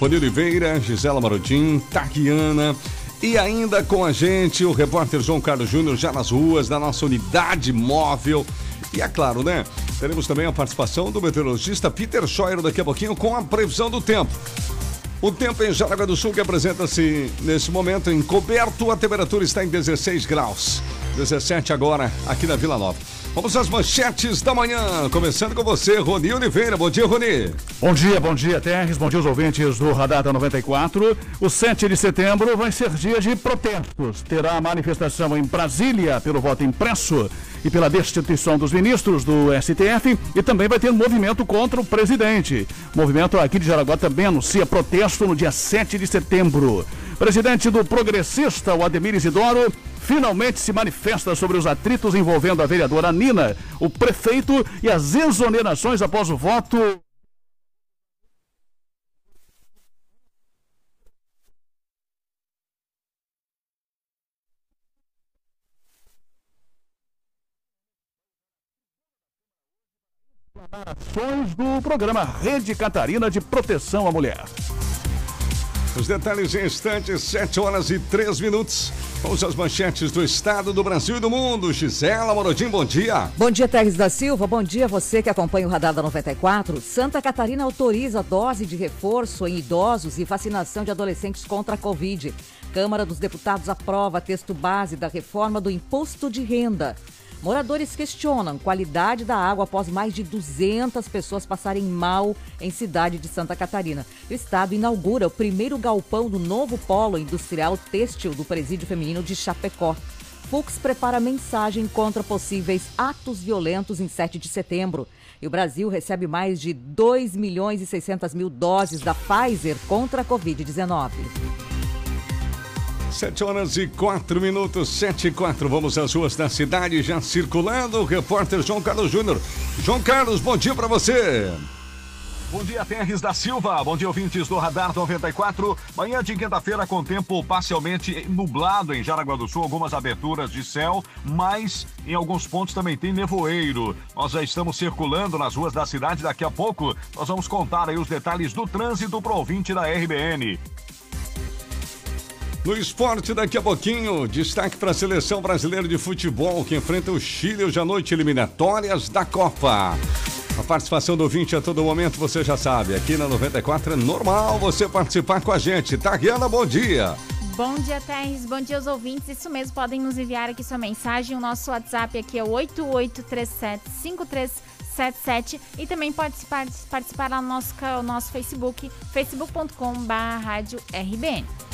Rony Oliveira, Gisela Marodim, Taquiana. E ainda com a gente o repórter João Carlos Júnior já nas ruas da nossa unidade móvel. E é claro, né? Teremos também a participação do meteorologista Peter Scheuer daqui a pouquinho com a previsão do tempo. O tempo em Jaraguá do Sul que apresenta-se nesse momento encoberto, a temperatura está em 16 graus. 17 agora aqui na Vila Nova. Vamos às manchetes da manhã, começando com você, Roni Oliveira. Bom dia, Roni. Bom dia, bom dia, Terres. Bom dia aos ouvintes do Radar da 94. O 7 de setembro vai ser dia de protestos. Terá manifestação em Brasília pelo voto impresso e pela destituição dos ministros do STF e também vai ter um movimento contra o presidente. O movimento aqui de Jaraguá também anuncia protesto no dia 7 de setembro. Presidente do Progressista, o Ademir Isidoro, finalmente se manifesta sobre os atritos envolvendo a vereadora Nina, o prefeito e as exonerações após o voto. Ações do programa Rede Catarina de Proteção à Mulher. Os detalhes em instantes, 7 horas e 3 minutos. Vamos às manchetes do estado, do Brasil e do mundo. Gisela Morodim, bom dia. Bom dia, Teres da Silva. Bom dia você que acompanha o Radar da 94. Santa Catarina autoriza dose de reforço em idosos e vacinação de adolescentes contra a Covid. Câmara dos Deputados aprova texto base da reforma do imposto de renda. Moradores questionam qualidade da água após mais de 200 pessoas passarem mal em cidade de Santa Catarina. O estado inaugura o primeiro galpão do novo polo industrial têxtil do presídio feminino de Chapecó. Fux prepara mensagem contra possíveis atos violentos em 7 de setembro. E o Brasil recebe mais de 2 milhões e 600 mil doses da Pfizer contra a Covid-19. 7 horas e 4 minutos, 7 e 4. Vamos às ruas da cidade, já circulando. O repórter João Carlos Júnior. João Carlos, bom dia para você. Bom dia, Terres da Silva. Bom dia, ouvintes do Radar 94. Manhã de quinta-feira com tempo parcialmente nublado em Jaraguá do Sul, algumas aberturas de céu, mas em alguns pontos também tem nevoeiro. Nós já estamos circulando nas ruas da cidade. Daqui a pouco nós vamos contar aí os detalhes do trânsito para ouvinte da RBN. No esporte, daqui a pouquinho, destaque para a seleção brasileira de futebol que enfrenta o Chile hoje à noite, eliminatórias da Copa. A participação do ouvinte a todo momento, você já sabe, aqui na 94 é normal você participar com a gente. Tariana, bom dia. Bom dia, Terres. Bom dia aos ouvintes. Isso mesmo, podem nos enviar aqui sua mensagem. O nosso WhatsApp aqui é 88375377 e também pode participar lá no nosso, no nosso Facebook, facebook.com.br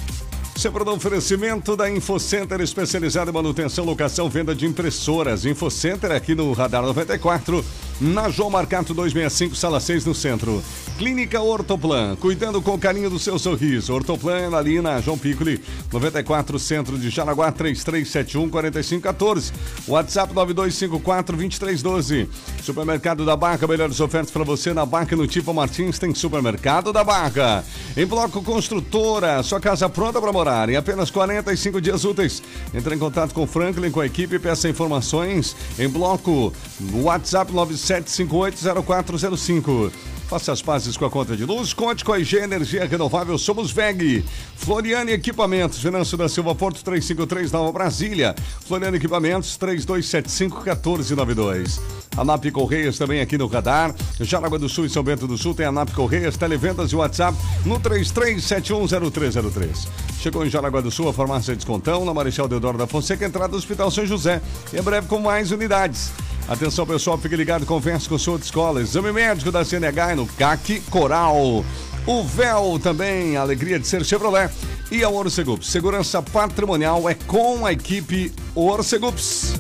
Sempre no oferecimento da InfoCenter, especializada em manutenção, locação, venda de impressoras. InfoCenter aqui no Radar 94, na João Marcato 265, sala 6 no centro. Clínica Ortoplan, cuidando com carinho do seu sorriso. Ortoplan é ali na João Piccoli, 94, centro de Jaraguá, 3371 4514. WhatsApp 9254 2312. Supermercado da Barca, melhores ofertas para você na Barca no Tipo Martins, tem Supermercado da Barca. Em Bloco Construtora, sua casa pronta para morar em apenas 45 dias úteis. Entre em contato com o Franklin, com a equipe peça informações em bloco WhatsApp 97580405. Faça as pazes com a conta de luz, conte com a IG Energia Renovável, somos VEG. Floriane Equipamentos, Venâncio da Silva Porto 353, Nova Brasília. Floriane Equipamentos 3275-1492. A NAP Correias também aqui no radar. Jaraguá do Sul e São Bento do Sul tem a NAP Correias, televendas e WhatsApp no 33710303. Chegou em Jaraguá do Sul a farmácia Descontão, na Marechal Deodoro da Fonseca, entrada do Hospital São José. Em breve com mais unidades. Atenção pessoal, fique ligado, converse com o senhor de escola. Exame médico da CNH no CAC Coral. O véu também, a alegria de ser Chevrolet. E a Orcegups, segurança patrimonial é com a equipe Orcegups.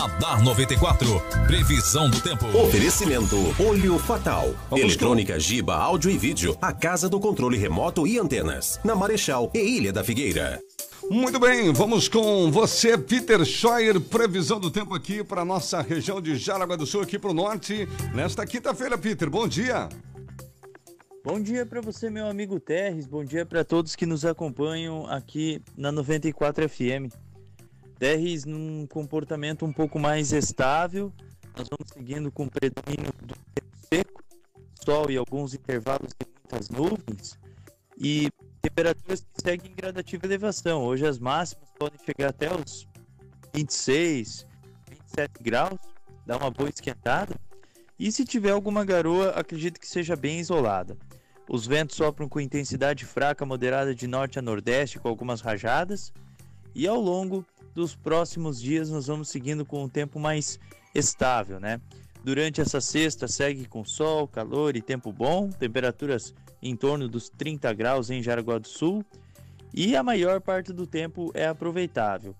Radar 94. Previsão do tempo. Oferecimento Olho Fatal. Vamos Eletrônica com... Giba, áudio e vídeo. A casa do controle remoto e antenas. Na Marechal e Ilha da Figueira. Muito bem, vamos com você, Peter Scheuer. Previsão do tempo aqui para nossa região de Jaraguá do Sul, aqui para o norte, nesta quinta-feira, Peter. Bom dia. Bom dia para você, meu amigo Terres. Bom dia para todos que nos acompanham aqui na 94 FM. Terres num comportamento um pouco mais estável. Nós vamos seguindo com o predomínio do tempo seco, sol e alguns intervalos de muitas nuvens e temperaturas que seguem em gradativa elevação. Hoje as máximas podem chegar até os 26, 27 graus, dá uma boa esquentada. E se tiver alguma garoa, acredito que seja bem isolada. Os ventos sopram com intensidade fraca moderada de norte a nordeste, com algumas rajadas. E ao longo dos próximos dias nós vamos seguindo com um tempo mais estável, né? Durante essa sexta segue com sol, calor e tempo bom, temperaturas em torno dos 30 graus em Jaraguá do Sul, e a maior parte do tempo é aproveitável.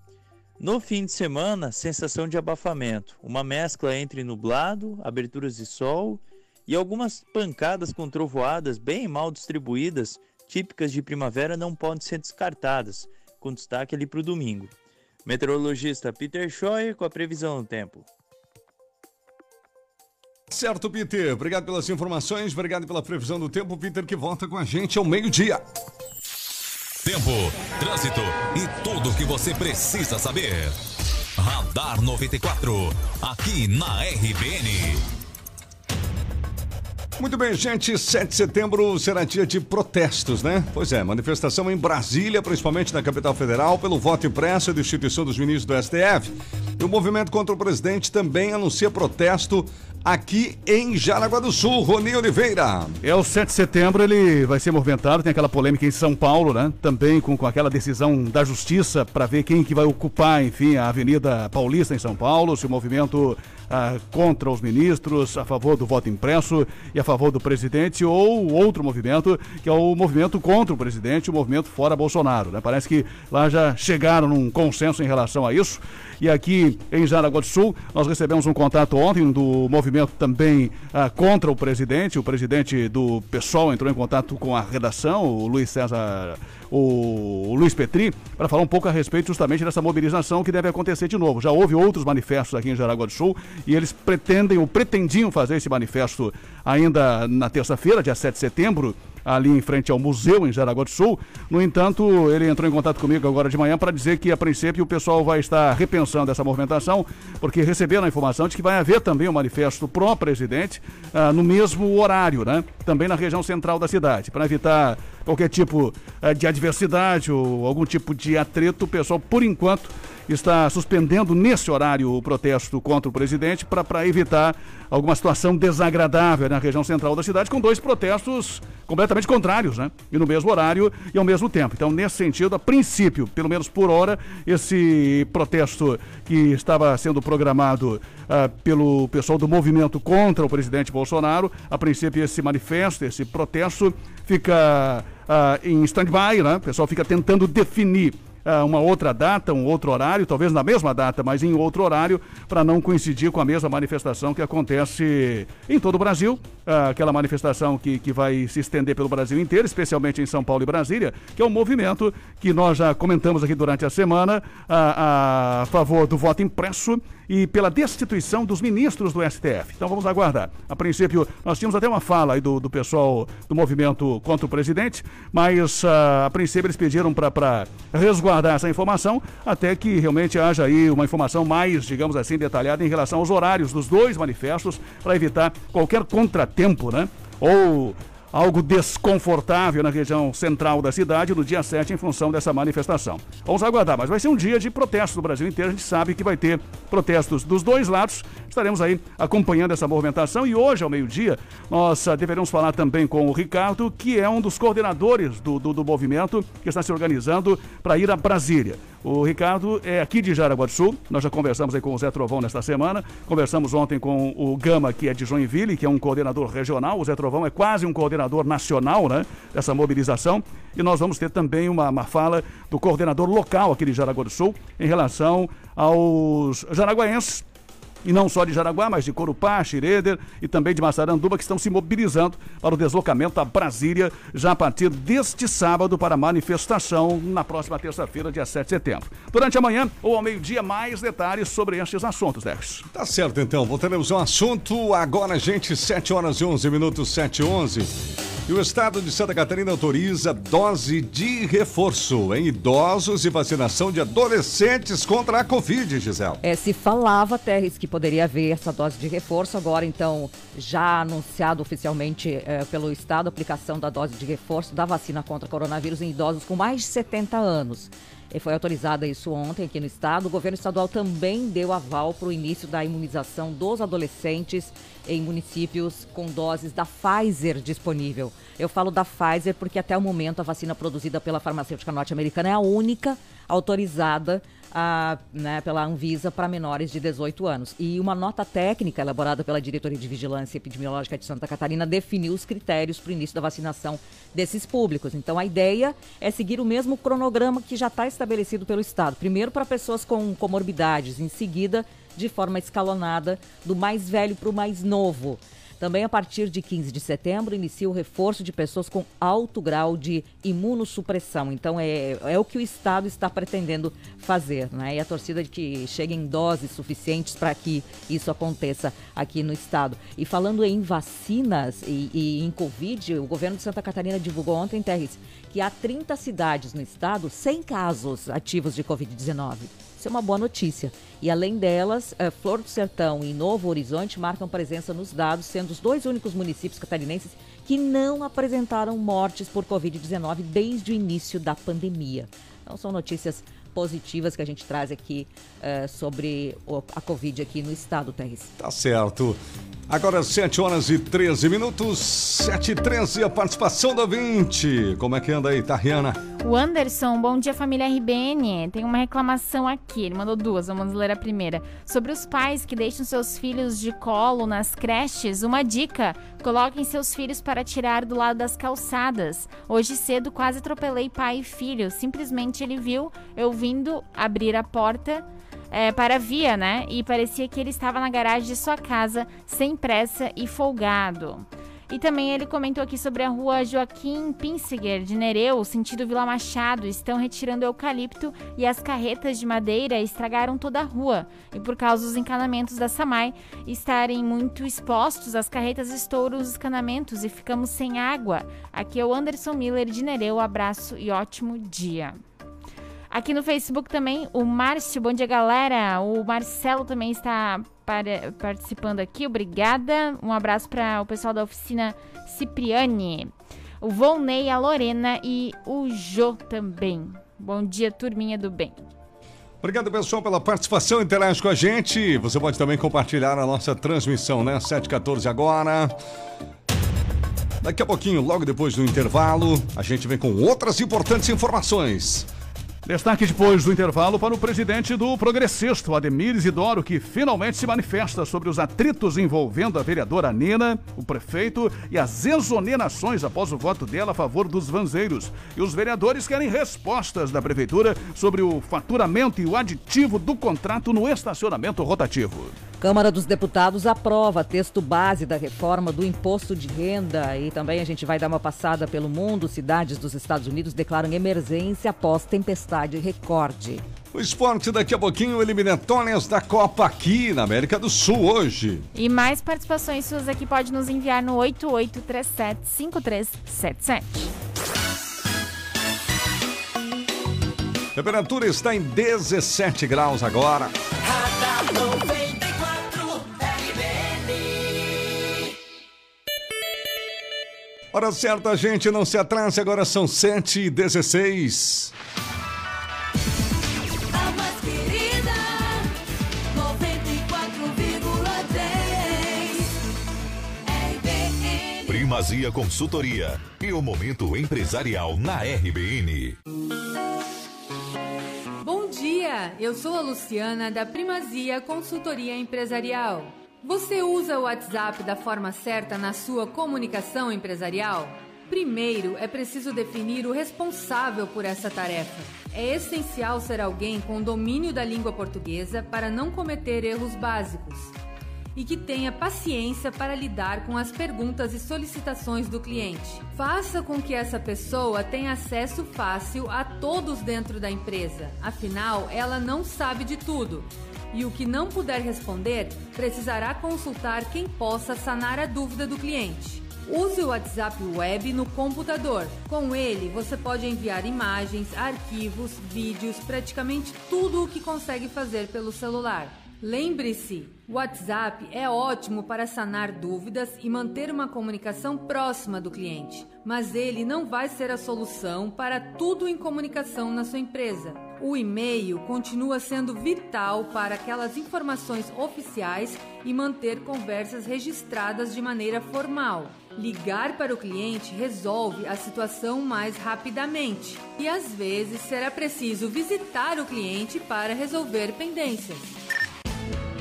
No fim de semana, sensação de abafamento, uma mescla entre nublado, aberturas de sol e algumas pancadas com trovoadas bem mal distribuídas, típicas de primavera, não podem ser descartadas, com destaque ali para o domingo. Meteorologista Peter Scheuer com a previsão do tempo. Certo, Peter. Obrigado pelas informações, obrigado pela previsão do tempo. Peter que volta com a gente ao meio-dia. Tempo, trânsito e tudo o que você precisa saber. Radar 94, aqui na RBN. Muito bem, gente. 7 de setembro será dia de protestos, né? Pois é, manifestação em Brasília, principalmente na capital federal, pelo voto impresso e destituição dos ministros do STF. E o movimento contra o presidente também anuncia protesto aqui em Jaraguá do Sul. Rony Oliveira. É o 7 de setembro, ele vai ser movimentado, tem aquela polêmica em São Paulo, né? Também com, com aquela decisão da justiça para ver quem que vai ocupar, enfim, a Avenida Paulista em São Paulo, se o movimento ah, contra os ministros, a favor do voto impresso e a favor do presidente, ou outro movimento, que é o movimento contra o presidente, o movimento fora Bolsonaro. Né? Parece que lá já chegaram num consenso em relação a isso. E aqui em Jaraguá do Sul, nós recebemos um contato ontem do movimento também ah, contra o presidente. O presidente do PSOL entrou em contato com a redação, o Luiz César o Luiz Petri, para falar um pouco a respeito justamente dessa mobilização que deve acontecer de novo. Já houve outros manifestos aqui em Jaraguá do Sul e eles pretendem ou pretendiam fazer esse manifesto ainda na terça-feira, dia 7 de setembro, ali em frente ao museu em Jaraguá do Sul. No entanto, ele entrou em contato comigo agora de manhã para dizer que a princípio o pessoal vai estar repensando essa movimentação, porque receberam a informação de que vai haver também um manifesto pró-presidente ah, no mesmo horário, né? Também na região central da cidade, para evitar qualquer tipo ah, de adversidade ou algum tipo de atrito, o pessoal, por enquanto, está suspendendo nesse horário o protesto contra o presidente para evitar alguma situação desagradável na região central da cidade, com dois protestos completamente contrários, né? E no mesmo horário e ao mesmo tempo. Então, nesse sentido, a princípio, pelo menos por hora, esse protesto que estava sendo programado uh, pelo pessoal do movimento contra o presidente Bolsonaro, a princípio, esse manifesto, esse protesto, fica uh, em stand-by, né? O pessoal fica tentando definir uh, uma outra data, um outro horário, talvez na mesma data, mas em outro horário, para não coincidir com a mesma manifestação que acontece em todo o Brasil, uh, aquela manifestação que, que vai se estender pelo Brasil inteiro, especialmente em São Paulo e Brasília, que é um movimento que nós já comentamos aqui durante a semana a, a favor do voto impresso e pela destituição dos ministros do STF. Então vamos aguardar. A princípio, nós tínhamos até uma fala aí do, do pessoal do movimento contra o presidente, mas a princípio eles pediram para resguardar essa informação até que realmente haja aí uma informação mais, digamos assim, detalhada em relação aos horários dos dois manifestos para evitar qualquer contratempo, né? Ou algo desconfortável na região central da cidade no dia 7 em função dessa manifestação. Vamos aguardar, mas vai ser um dia de protesto no Brasil inteiro. A gente sabe que vai ter protestos dos dois lados. Estaremos aí acompanhando essa movimentação e hoje, ao meio-dia, nós uh, deveremos falar também com o Ricardo, que é um dos coordenadores do, do, do movimento que está se organizando para ir a Brasília. O Ricardo é aqui de Jaraguá do Sul. Nós já conversamos aí com o Zé Trovão nesta semana. Conversamos ontem com o Gama, que é de Joinville, que é um coordenador regional. O Zé Trovão é quase um coordenador nacional, né? Dessa mobilização. E nós vamos ter também uma, uma fala do coordenador local aqui de Jaraguá do Sul em relação aos jaraguaenses e não só de Jaraguá, mas de Corupá, Xireder e também de Massaranduba, que estão se mobilizando para o deslocamento a Brasília já a partir deste sábado para a manifestação na próxima terça-feira, dia 7 de setembro. Durante a manhã ou ao meio-dia, mais detalhes sobre estes assuntos, Dex. Tá certo, então. Voltaremos ao assunto agora, gente, 7 horas e 11 minutos, 7 e 11. E o estado de Santa Catarina autoriza dose de reforço em idosos e vacinação de adolescentes contra a Covid, Gisele. É, se falava, Terres, que poderia haver essa dose de reforço. Agora, então, já anunciado oficialmente é, pelo Estado a aplicação da dose de reforço da vacina contra coronavírus em idosos com mais de 70 anos. E foi autorizada isso ontem aqui no estado. O governo estadual também deu aval para o início da imunização dos adolescentes em municípios com doses da Pfizer disponível. Eu falo da Pfizer porque até o momento a vacina produzida pela farmacêutica norte-americana é a única autorizada a, né, pela Anvisa para menores de 18 anos. E uma nota técnica elaborada pela Diretoria de Vigilância Epidemiológica de Santa Catarina definiu os critérios para o início da vacinação desses públicos. Então, a ideia é seguir o mesmo cronograma que já está estabelecido pelo Estado. Primeiro para pessoas com comorbidades, em seguida, de forma escalonada, do mais velho para o mais novo. Também a partir de 15 de setembro inicia o reforço de pessoas com alto grau de imunossupressão. Então é, é o que o Estado está pretendendo fazer, né? E a torcida de que cheguem doses suficientes para que isso aconteça aqui no Estado. E falando em vacinas e, e em Covid, o governo de Santa Catarina divulgou ontem, Terres, que há 30 cidades no estado sem casos ativos de Covid-19. Isso é uma boa notícia. E além delas, eh, Flor do Sertão e Novo Horizonte marcam presença nos dados, sendo os dois únicos municípios catarinenses que não apresentaram mortes por Covid-19 desde o início da pandemia. Então são notícias positivas que a gente traz aqui uh, sobre a Covid aqui no estado, Terres. Tá certo. Agora 7 horas e 13 minutos, 7 e 13, a participação do 20. Como é que anda aí, Tariana? O Anderson, bom dia família RBN. Tem uma reclamação aqui, ele mandou duas, vamos ler a primeira. Sobre os pais que deixam seus filhos de colo nas creches, uma dica: coloquem seus filhos para tirar do lado das calçadas. Hoje cedo quase atropelei pai e filho, simplesmente ele viu eu vindo abrir a porta é, para a via, né? E parecia que ele estava na garagem de sua casa, sem pressa e folgado. E também ele comentou aqui sobre a rua Joaquim Pinsiger, de Nereu, sentido Vila Machado. Estão retirando eucalipto e as carretas de madeira estragaram toda a rua. E por causa dos encanamentos da Samai estarem muito expostos, as carretas estouram os encanamentos e ficamos sem água. Aqui é o Anderson Miller de Nereu. Abraço e ótimo dia. Aqui no Facebook também, o Márcio, bom dia galera. O Marcelo também está para, participando aqui, obrigada. Um abraço para o pessoal da oficina Cipriani. O Volney, a Lorena e o Jô também. Bom dia, turminha do bem. Obrigado, pessoal, pela participação. Interage com a gente. Você pode também compartilhar a nossa transmissão, né? 714 agora. Daqui a pouquinho, logo depois do intervalo, a gente vem com outras importantes informações. Destaque depois do intervalo para o presidente do Progressista, Ademir Isidoro, que finalmente se manifesta sobre os atritos envolvendo a vereadora Nina, o prefeito e as exonerações após o voto dela a favor dos vanzeiros. E os vereadores querem respostas da prefeitura sobre o faturamento e o aditivo do contrato no estacionamento rotativo. Câmara dos Deputados aprova texto base da reforma do imposto de renda e também a gente vai dar uma passada pelo mundo. Cidades dos Estados Unidos declaram emergência após tempestade recorde. O esporte daqui a pouquinho, eliminatórias da Copa aqui na América do Sul hoje. E mais participações suas aqui pode nos enviar no 88375377. Temperatura está em 17 graus agora. Hora certa, gente, não se atrase, agora são 7 e 16 A mais querida, 94,10 RBN. Primazia Consultoria e o Momento Empresarial na RBN. Bom dia, eu sou a Luciana da Primazia Consultoria Empresarial. Você usa o WhatsApp da forma certa na sua comunicação empresarial? Primeiro, é preciso definir o responsável por essa tarefa. É essencial ser alguém com domínio da língua portuguesa para não cometer erros básicos e que tenha paciência para lidar com as perguntas e solicitações do cliente. Faça com que essa pessoa tenha acesso fácil a todos dentro da empresa, afinal, ela não sabe de tudo. E o que não puder responder, precisará consultar quem possa sanar a dúvida do cliente. Use o WhatsApp Web no computador. Com ele, você pode enviar imagens, arquivos, vídeos, praticamente tudo o que consegue fazer pelo celular. Lembre-se, o WhatsApp é ótimo para sanar dúvidas e manter uma comunicação próxima do cliente, mas ele não vai ser a solução para tudo em comunicação na sua empresa. O e-mail continua sendo vital para aquelas informações oficiais e manter conversas registradas de maneira formal. Ligar para o cliente resolve a situação mais rapidamente e às vezes será preciso visitar o cliente para resolver pendências.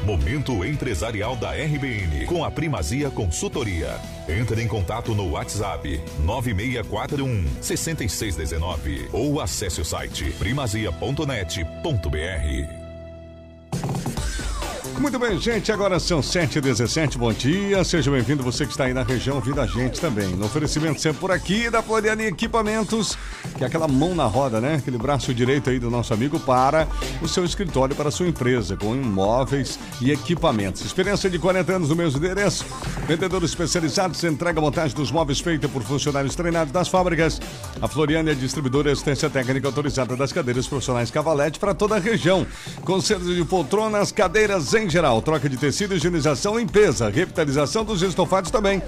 Momento empresarial da RBN com a Primazia Consultoria. Entre em contato no WhatsApp 9641 6619 ou acesse o site primazia.net.br. Muito bem, gente, agora são 7h17, bom dia, seja bem-vindo você que está aí na região ouvindo a gente também. No oferecimento sempre por aqui da Floriane Equipamentos, que é aquela mão na roda, né? Aquele braço direito aí do nosso amigo para o seu escritório, para a sua empresa, com imóveis e equipamentos. Experiência de 40 anos no mesmo endereço, vendedores especializados, entrega montagem dos móveis feita por funcionários treinados das fábricas. A Floriane é distribuidora e assistência técnica autorizada das cadeiras profissionais Cavalete para toda a região. Conselho de poltronas, cadeiras em geral, troca de tecido, higienização, limpeza, revitalização dos estofados também.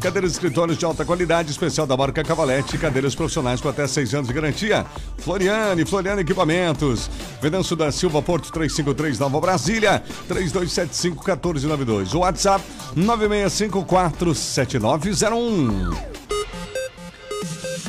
Cadeiras de escritórios de alta qualidade, especial da marca Cavalete, cadeiras profissionais com até seis anos de garantia. Floriane, Floriane Equipamentos. Venâncio da Silva, Porto 353, Nova Brasília, 3275-1492. O WhatsApp 96547901.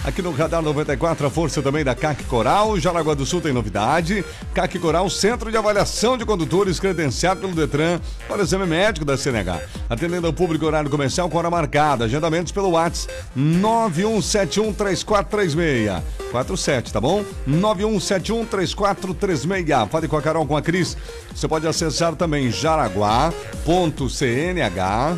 Aqui no Radar 94, a força também da CAC Coral. Jaraguá do Sul tem novidade. CAC Coral, Centro de Avaliação de Condutores, credenciado pelo Detran para exame médico da CNH. Atendendo ao público horário comercial com hora marcada. Agendamentos pelo WhatsApp 91713436. 47, tá bom? 91713436. Fale com a Carol, com a Cris. Você pode acessar também jaraguá.cnh,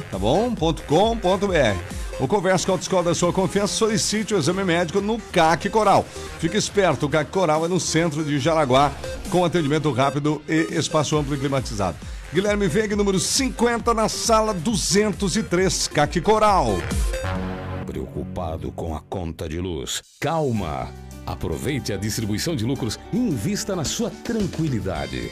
tá bom? .com.br. O Conversa com a Autoescola da sua confiança, solicite o exame médico no CAC Coral. Fique esperto, o CAC Coral é no centro de Jaraguá, com atendimento rápido e espaço amplo e climatizado. Guilherme Veiga, número 50, na sala 203, CAC Coral. Preocupado com a conta de luz? Calma! Aproveite a distribuição de lucros e invista na sua tranquilidade.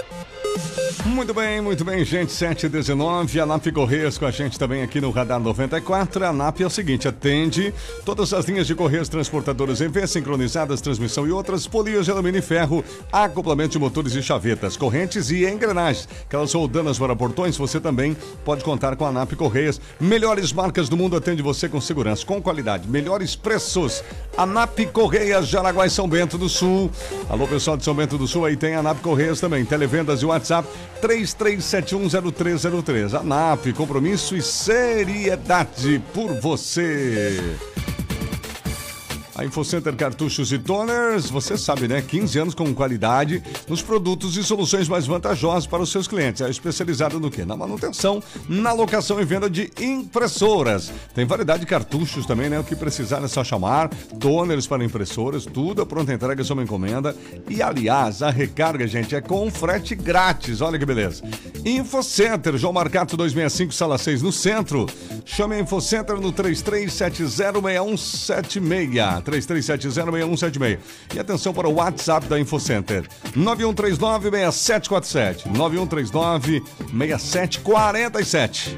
Muito bem, muito bem, gente. 719, a NAP Correios com a gente também aqui no Radar 94. A NAP é o seguinte: atende todas as linhas de Correios transportadoras em V, sincronizadas, transmissão e outras, polias de alumínio e ferro, acoplamento de motores e chavetas, correntes e engrenagens. Aquelas roldanas para portões, você também pode contar com a NAP Correias. Melhores marcas do mundo atende você com segurança, com qualidade, melhores preços. A NAP Correias, Jaraguá e São Bento do Sul. Alô, pessoal de São Bento do Sul, aí tem a NAP Correias também. Televendas e WhatsApp 33710303. A NAP, compromisso e seriedade por você. A InfoCenter Cartuchos e Toners, você sabe, né? 15 anos com qualidade nos produtos e soluções mais vantajosas para os seus clientes. É especializada no quê? Na manutenção, na locação e venda de impressoras. Tem variedade de cartuchos também, né? O que precisar é só chamar. Toners para impressoras, tudo a pronta entrega, é uma encomenda. E aliás, a recarga, gente, é com frete grátis. Olha que beleza. InfoCenter, João Marcato 265, sala 6 no centro. Chame a InfoCenter no 33706176. 33706176. E atenção para o WhatsApp da InfoCenter. 9139-6747. 9139-6747.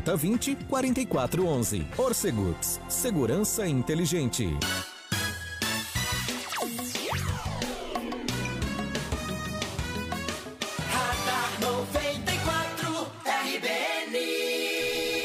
4020 4411. Orcegups, segurança inteligente.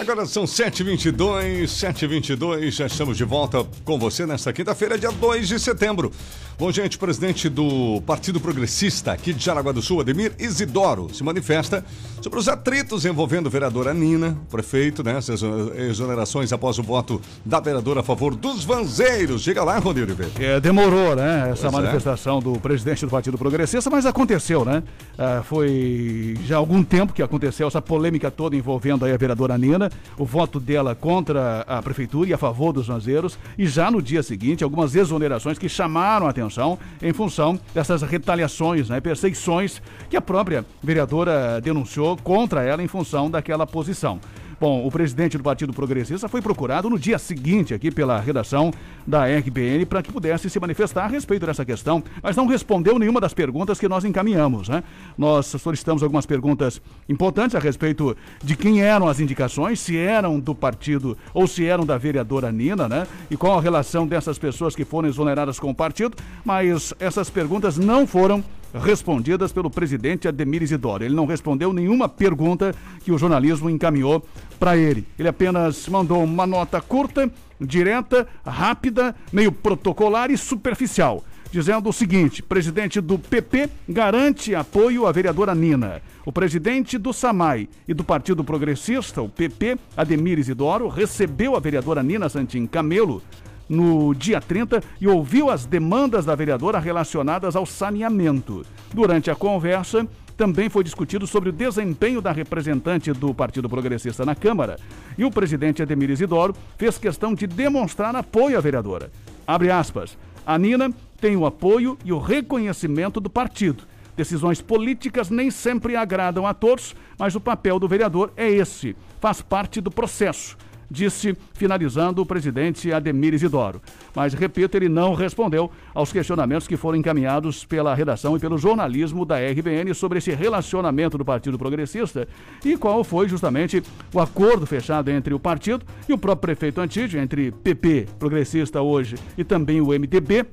Agora são 7h22, 7h22, já estamos de volta com você nesta quinta-feira, dia 2 de setembro. Bom, gente, o presidente do Partido Progressista aqui de Jaraguá do Sul, Ademir Isidoro, se manifesta sobre os atritos envolvendo a vereadora Nina, prefeito, né? Essas exonerações após o voto da vereadora a favor dos vanzeiros. Diga lá, Rodrigo Oliveira. É, demorou, né? Essa Pois é. manifestação do presidente do Partido Progressista, mas aconteceu, né? Ah, foi já há algum tempo que aconteceu essa polêmica toda envolvendo aí a vereadora Nina, o voto dela contra a prefeitura e a favor dos vanzeiros, e já no dia seguinte, algumas exonerações que chamaram a atenção em função dessas retaliações, né? Perseguições que a própria vereadora denunciou contra ela em função daquela posição. Bom, o presidente do Partido Progressista foi procurado no dia seguinte aqui pela redação da RBN para que pudesse se manifestar a respeito dessa questão, mas não respondeu nenhuma das perguntas que nós encaminhamos, né? Nós solicitamos algumas perguntas importantes a respeito de quem eram as indicações, se eram do partido ou se eram da vereadora Nina, né? E qual a relação dessas pessoas que foram exoneradas com o partido, mas essas perguntas não foram respondidas pelo presidente Ademir Isidoro. Ele não respondeu nenhuma pergunta que o jornalismo encaminhou para ele. Ele apenas mandou uma nota curta, direta, rápida, meio protocolar e superficial, dizendo o seguinte: presidente do PP garante apoio à vereadora Nina. O presidente do SAMAI e do Partido Progressista, o PP, Ademir Isidoro, recebeu a vereadora Nina Santin Camelo no dia 30 e ouviu as demandas da vereadora relacionadas ao saneamento. Durante a conversa, também foi discutido sobre o desempenho da representante do Partido Progressista na Câmara. E o presidente Ademir Isidoro fez questão de demonstrar apoio à vereadora. Abre aspas. A Nina tem o apoio e o reconhecimento do partido. Decisões políticas nem sempre agradam a todos, mas o papel do vereador é esse. Faz parte do processo disse, finalizando o presidente Ademir Isidoro. Mas, repito, ele não respondeu aos questionamentos que foram encaminhados pela redação e pelo jornalismo da RBN sobre esse relacionamento do Partido Progressista e qual foi justamente o acordo fechado entre o partido e o próprio prefeito Antídio, entre PP, Progressista hoje, e também o MDB,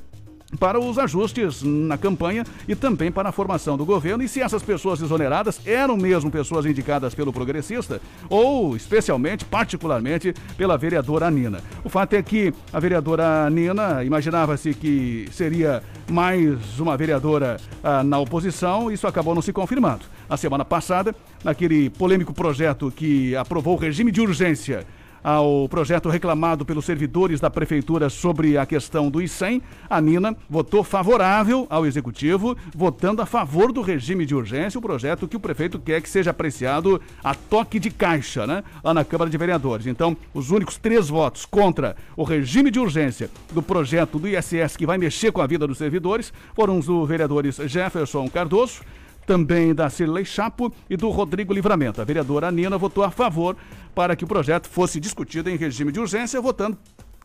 para os ajustes na campanha e também para a formação do governo e se essas pessoas exoneradas eram mesmo pessoas indicadas pelo progressista ou especialmente, particularmente, pela vereadora Nina. O fato é que a vereadora Nina imaginava-se que seria mais uma vereadora ah, na oposição, isso acabou não se confirmando. A semana passada, naquele polêmico projeto que aprovou o regime de urgência ao projeto reclamado pelos servidores da prefeitura sobre a questão do ICEM, a Nina votou favorável ao executivo, votando a favor do regime de urgência, o projeto que o prefeito quer que seja apreciado a toque de caixa, né? Lá na Câmara de Vereadores. Então, os únicos três votos contra o regime de urgência do projeto do ISS que vai mexer com a vida dos servidores foram os do vereadores Jefferson Cardoso, também da Cirlei Chapo e do Rodrigo Livramento. A vereadora Nina votou a favor para que o projeto fosse discutido em regime de urgência, votando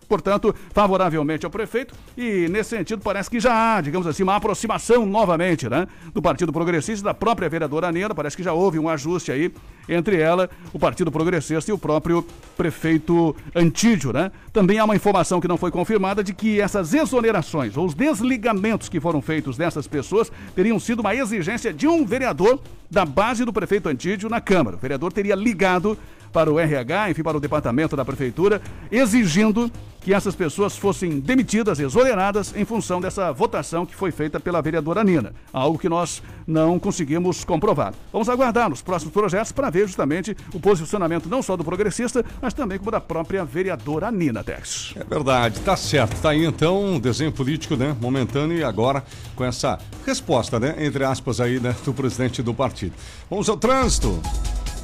portanto, favoravelmente ao prefeito, e nesse sentido parece que já há, digamos assim, uma aproximação novamente, né, do Partido Progressista da própria vereadora Nena, parece que já houve um ajuste aí entre ela, o Partido Progressista e o próprio prefeito Antídio, né? Também há uma informação que não foi confirmada de que essas exonerações ou os desligamentos que foram feitos dessas pessoas teriam sido uma exigência de um vereador da base do prefeito Antídio na Câmara. O vereador teria ligado para o RH, enfim, para o departamento da prefeitura, exigindo que essas pessoas fossem demitidas, exoneradas, em função dessa votação que foi feita pela vereadora Nina. Algo que nós não conseguimos comprovar. Vamos aguardar nos próximos projetos para ver justamente o posicionamento não só do progressista, mas também como da própria vereadora Nina Tex. É verdade, tá certo. Tá aí então um desenho político, né? Momentâneo e agora com essa resposta, né? Entre aspas aí, né? Do presidente do partido. Vamos ao trânsito.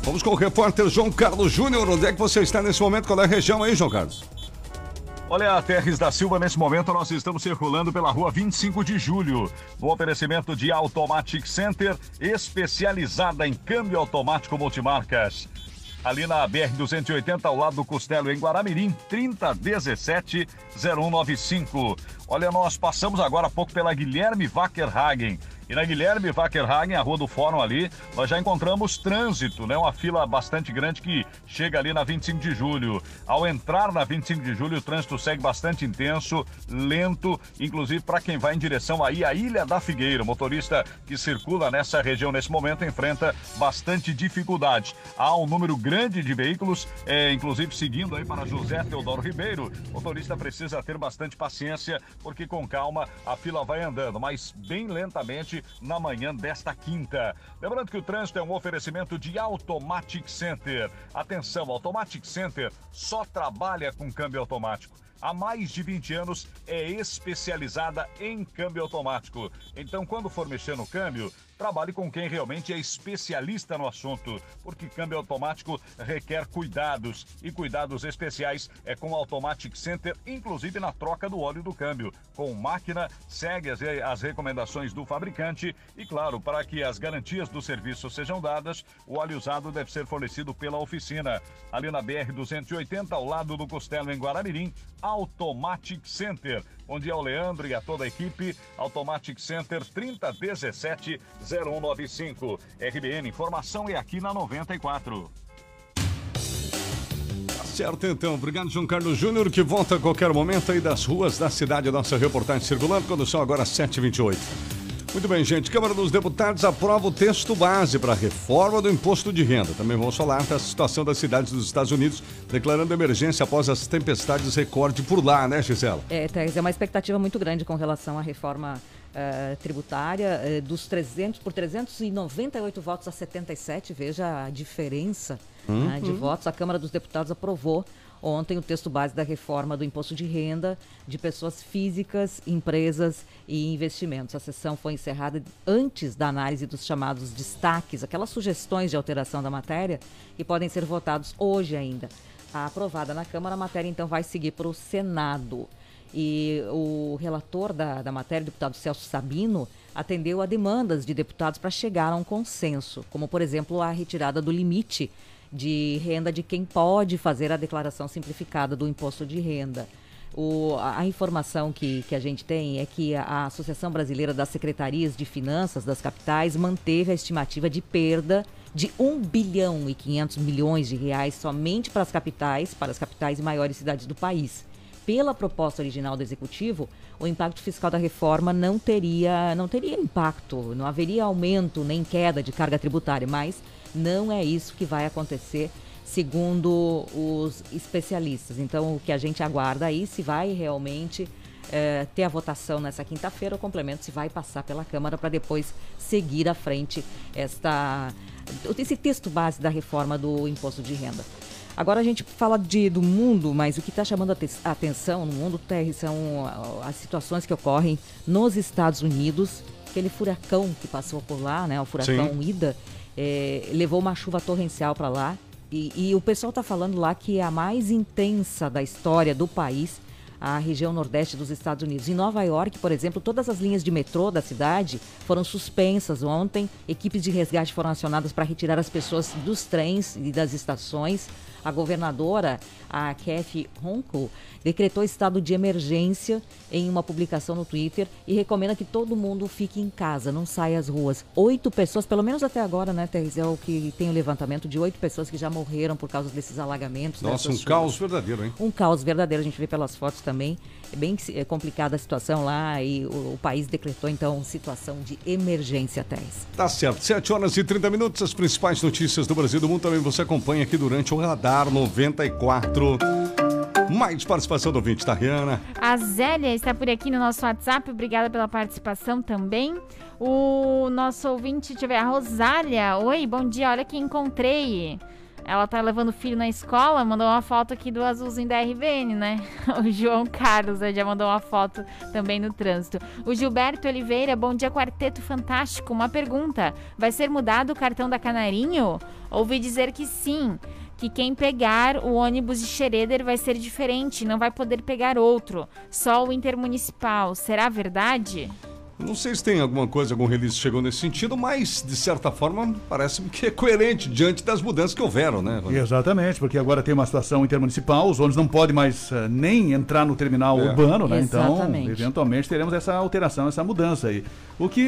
Vamos com o repórter João Carlos Júnior. Onde é que você está nesse momento? Qual é a região aí, João Carlos? Olha, Terres da Silva, nesse momento nós estamos circulando pela rua 25 de julho. O oferecimento de Automatic Center, especializada em câmbio automático multimarcas. Ali na BR-280, ao lado do Costelo, em Guaramirim, 3017-0195. Olha, nós passamos agora há pouco pela Guilherme Wackerhagen. E na Guilherme Wackerhagen, a rua do Fórum ali, nós já encontramos trânsito, né? Uma fila bastante grande que chega ali na 25 de julho. Ao entrar na 25 de julho, o trânsito segue bastante intenso, lento, inclusive para quem vai em direção aí à Ilha da Figueira. O motorista que circula nessa região nesse momento enfrenta bastante dificuldade. Há um número grande de veículos, é, inclusive seguindo aí para José Teodoro Ribeiro. O motorista precisa ter bastante paciência, porque com calma a fila vai andando, mas bem lentamente na manhã desta quinta. Lembrando que o trânsito é um oferecimento de Automatic Center. Atenção, Automatic Center só trabalha com câmbio automático. Há mais de 20 anos é especializada em câmbio automático. Então, quando for mexer no câmbio, trabalhe com quem realmente é especialista no assunto, porque câmbio automático requer cuidados e cuidados especiais é com o Automatic Center, inclusive na troca do óleo do câmbio. Com máquina, segue as, as recomendações do fabricante e, claro, para que as garantias do serviço sejam dadas, o óleo usado deve ser fornecido pela oficina. Ali na BR-280, ao lado do Costelo, em Guaramirim, Automatic Center. Bom dia ao Leandro e a toda a equipe. Automatic Center 3017 0195. RBN Informação é aqui na 94. Certo, então. Obrigado, João Carlos Júnior, que volta a qualquer momento aí das ruas da cidade. Nossa reportagem circulando, quando são agora 7h28. Muito bem, gente. Câmara dos Deputados aprova o texto base para a reforma do imposto de renda. Também vamos falar da situação das cidades dos Estados Unidos, declarando emergência após as tempestades recorde por lá, né, Gisela? É, Thais, é uma expectativa muito grande com relação à reforma eh, tributária. eh, dos 300, por 398 votos a 77, veja a diferença né, de Uhum. votos. A Câmara dos Deputados aprovou ontem o texto base da reforma do imposto de renda de pessoas físicas, empresas e investimentos. A sessão foi encerrada antes da análise dos chamados destaques, aquelas sugestões de alteração da matéria, que podem ser votados hoje ainda. A aprovada na Câmara, a matéria então vai seguir para o Senado. E o relator da, da matéria, deputado Celso Sabino, atendeu a demandas de deputados para chegar a um consenso, como, por exemplo, a retirada do limite de renda de quem pode fazer a declaração simplificada do imposto de renda. O- a, informação que, que a gente tem é que a, a Associação Brasileira das Secretarias de Finanças das Capitais manteve a estimativa de perda de 1 bilhão e 500 milhões de reais somente para as capitais, para as capitais e maiores cidades do país. Pela proposta original do executivo, o impacto fiscal da reforma não teria, não teria impacto, não haveria aumento nem queda de carga tributária, mas não é isso que vai acontecer, segundo os especialistas. Então, o que a gente aguarda aí, se vai realmente eh, ter a votação nessa quinta-feira, o complemento se vai passar pela Câmara para depois seguir à frente esta, esse texto base da reforma do imposto de renda. Agora a gente fala de, do mundo, mas o que está chamando a atenção no mundo Terry, são ah, as situações que ocorrem nos Estados Unidos. Aquele furacão que passou por lá, né, o furacão Sim. Ida, eh, levou uma chuva torrencial para lá. E, e o pessoal está falando lá que é a mais intensa da história do país, a região nordeste dos Estados Unidos. Em Nova York, por exemplo, todas as linhas de metrô da cidade foram suspensas ontem. Equipes de resgate foram acionadas para retirar as pessoas dos trens e das estações. A governadora, a Kathy Hochul, decretou estado de emergência em uma publicação no Twitter e recomenda que todo mundo fique em casa, não saia às ruas. Oito pessoas, pelo menos até agora, né, Teresa, é o que tem o levantamento de oito pessoas que já morreram por causa desses alagamentos. Nossa, um chuvas. caos verdadeiro, hein? Um caos verdadeiro, a gente vê pelas fotos também. É bem é complicada a situação lá e o, o país decretou então situação de emergência, Thais. Tá certo. 7 horas e 30 minutos. As principais notícias do Brasil e do mundo também você acompanha aqui durante o Radar 94. Mais participação do ouvinte, tá, Rihanna? A Zélia está por aqui no nosso WhatsApp. Obrigada pela participação também. O nosso ouvinte, deixa eu ver, a Rosália. Oi, bom dia. Olha quem encontrei. Ela tá levando o filho na escola, mandou uma foto aqui do azulzinho da RBN, né? O João Carlos né, já mandou uma foto também no trânsito. O Gilberto Oliveira, bom dia, Quarteto Fantástico. Uma pergunta: vai ser mudado o cartão da Canarinho? Ouvi dizer que sim. Que quem pegar o ônibus de Xereder vai ser diferente, não vai poder pegar outro. Só o intermunicipal. Será verdade? Não sei se tem alguma coisa, algum release que chegou nesse sentido, mas de certa forma parece-me que é coerente diante das mudanças que houveram, né? Exatamente, porque agora tem uma situação intermunicipal, os ônibus não podem mais eh, nem entrar no terminal É. urbano, né? Então, Exatamente. eventualmente teremos essa alteração, essa mudança aí. O que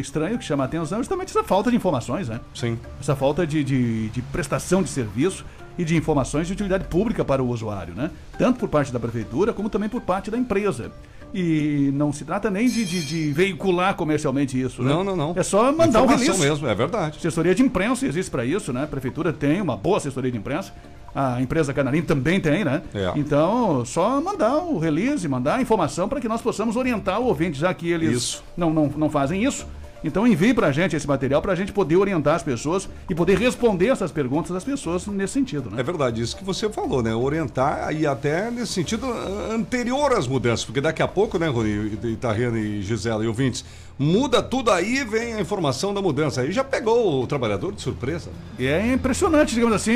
estranho, que chama a atenção, é justamente essa falta de informações, né? Sim. Essa falta de, de, de prestação de serviço e de informações de utilidade pública para o usuário, né? Tanto por parte da prefeitura como também por parte da empresa. E não se trata nem de, de- de veicular comercialmente isso, né? Não, não, não. É só mandar o Informação release. mesmo, é verdade. Assessoria de imprensa existe para isso, né? A prefeitura tem uma boa assessoria de imprensa. A empresa Canarim também tem, né? É. Então, só mandar o release, mandar a informação para que nós possamos orientar o ouvinte, já que eles Isso. Não, não, não fazem isso. Então envie para a gente esse material para a gente poder orientar as pessoas e poder responder essas perguntas das pessoas nesse sentido, né? É verdade, isso que você falou, né? Orientar e até nesse sentido anterior às mudanças, porque daqui a pouco, né, Rony, Itarriana e Gisela e ouvintes, muda tudo aí vem a informação da mudança. Aí já pegou o trabalhador de surpresa. E é impressionante, digamos assim,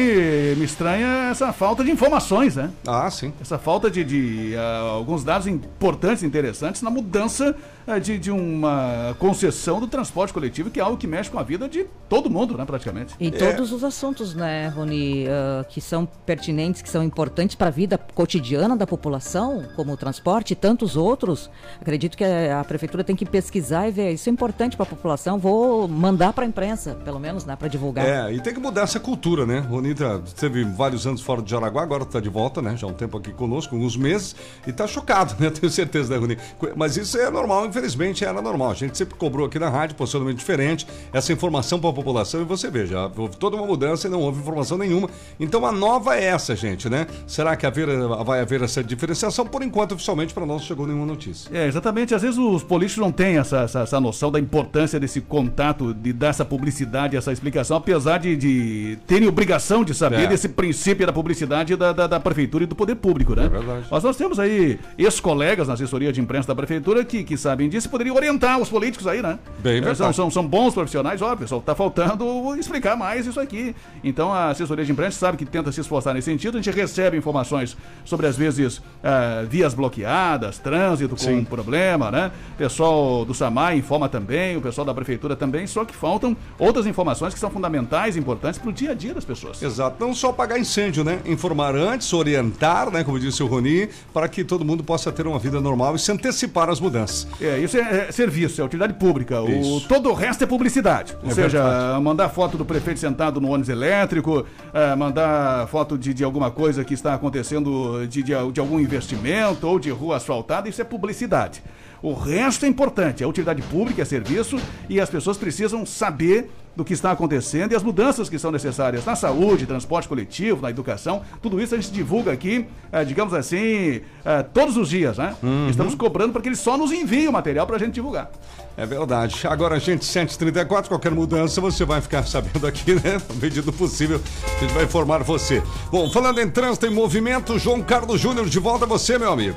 me estranha essa falta de informações, né? Ah, sim. Essa falta de, de, ah, alguns dados importantes interessantes na mudança ah, de, de uma concessão do transporte coletivo, que é algo que mexe com a vida de todo mundo, né, praticamente. E todos os assuntos, né, Rony, ah, que são pertinentes, que são importantes para a vida cotidiana da população, como o transporte e tantos outros, acredito que a, a prefeitura tem que pesquisar e ver. Isso é importante para a população. Vou mandar para a imprensa, pelo menos, né, para divulgar. É, e tem que mudar essa cultura, né? Ronita teve vários anos fora de Jaraguá, agora tá de volta, né? Já há um tempo aqui conosco, alguns meses, e tá chocado, né? Tenho certeza, né, Rony? Mas isso é normal, infelizmente era normal. A gente sempre cobrou aqui na rádio, posicionamento diferente, essa informação para a população, e você veja, houve toda uma mudança e não houve informação nenhuma. Então a nova é essa, gente, né? Será que haver, vai haver essa diferenciação? Por enquanto, oficialmente, para nós não chegou nenhuma notícia. É, exatamente. Às vezes os políticos não têm essa, essa, essa noção da importância desse contato, de dar essa publicidade, essa explicação, apesar de, de terem obrigação de saber É. desse princípio da publicidade da, da, da prefeitura e do poder público, né? É verdade. Mas nós temos aí ex-colegas na assessoria de imprensa da prefeitura que, que sabem disso e poderiam orientar os políticos aí, né? Bem É, verdade. são, são, são bons profissionais, ó, pessoal, tá faltando explicar mais isso aqui. Então a assessoria de imprensa sabe que tenta se esforçar nesse sentido, a gente recebe informações sobre, às vezes, ah, vias bloqueadas, trânsito com Sim. problema, né? Pessoal do Informa também, o pessoal da prefeitura também, só que faltam outras informações que são fundamentais, importantes para o dia a dia das pessoas. Exato, não só apagar incêndio, né? Informar antes, orientar, né? Como disse o Rony, para que todo mundo possa ter uma vida normal e se antecipar às mudanças. É, isso é, é serviço, é utilidade pública. O, todo o resto é publicidade. Ou É seja, verdade. mandar foto do prefeito sentado no ônibus elétrico, é, mandar foto de, de alguma coisa que está acontecendo, de, de, de algum investimento ou de rua asfaltada, isso é publicidade. O resto é importante, é utilidade pública, é serviço e as pessoas precisam saber do que está acontecendo e as mudanças que são necessárias na saúde, transporte coletivo, na educação. Tudo isso a gente divulga aqui, eh, digamos assim, eh, todos os dias, né? Uhum. Estamos cobrando para que eles só nos enviem o material para a gente divulgar. É verdade. Agora, gente, 7h34, qualquer mudança você vai ficar sabendo aqui, né? Na medida do possível, a gente vai informar você. Bom, falando em trânsito em movimento, João Carlos Júnior, de volta a você, meu amigo.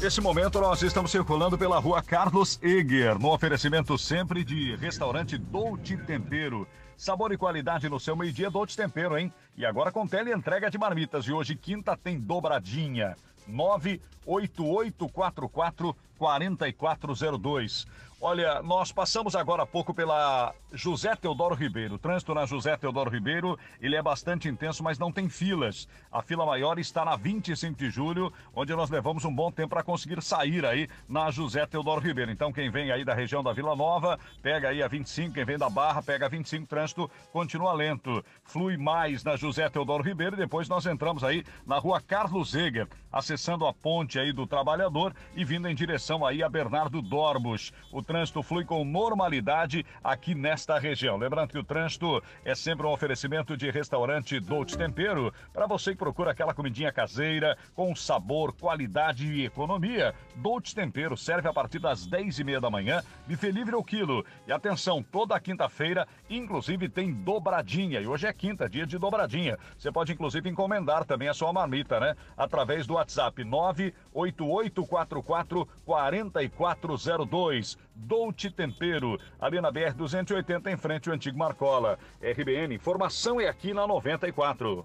Nesse momento, nós estamos circulando pela rua Carlos Eger, no oferecimento sempre de restaurante Dolce Tempero. Sabor e qualidade no seu meio-dia, Dolce Tempero, hein? E agora com tele entrega de marmitas. E hoje, quinta, tem dobradinha. 98844 4402. Olha, nós passamos agora há pouco pela José Teodoro Ribeiro. O trânsito na José Teodoro Ribeiro, ele é bastante intenso, mas não tem filas. A fila maior está na 25 de julho, onde nós levamos um bom tempo para conseguir sair aí na José Teodoro Ribeiro. Então, quem vem aí da região da Vila Nova, pega aí a 25, quem vem da Barra, pega a 25, trânsito continua lento. Flui mais na José Teodoro Ribeiro e depois nós entramos aí na rua Carlos Eger, acessando a ponte aí do Trabalhador e vindo em direção aí a Bernardo Dorbos. O trânsito flui com normalidade aqui nesta região. Lembrando que o trânsito é sempre um oferecimento de restaurante Dolce Tempero para você que procura aquela comidinha caseira com sabor, qualidade e economia. Dolce Tempero serve a partir das 10 e meia da manhã, buffet livre ao quilo. E atenção, toda quinta-feira, inclusive tem dobradinha. E hoje é quinta, dia de dobradinha. Você pode inclusive encomendar também a sua marmita, né? Através do WhatsApp 98844 4402. Dolce Tempero, ali na BR 280 em frente ao antigo Marcola. RBN, informação é aqui na 94.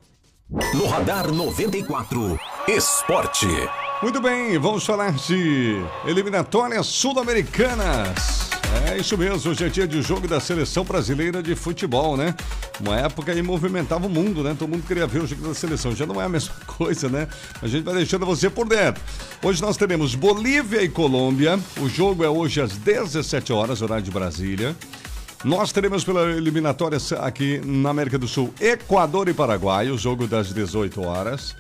No Radar 94, Esporte. Muito bem, vamos falar de eliminatórias sul-americanas. É isso mesmo, hoje é dia de jogo da seleção brasileira de futebol, né? Uma época aí movimentava o mundo, né? Todo mundo queria ver o jogo da seleção. Já não é a mesma coisa, né? A gente vai deixando você por dentro. Hoje nós teremos Bolívia e Colômbia. O jogo é hoje às 17 horas, horário de Brasília. Nós teremos pela eliminatória aqui na América do Sul Equador e Paraguai, o jogo das 18 horas.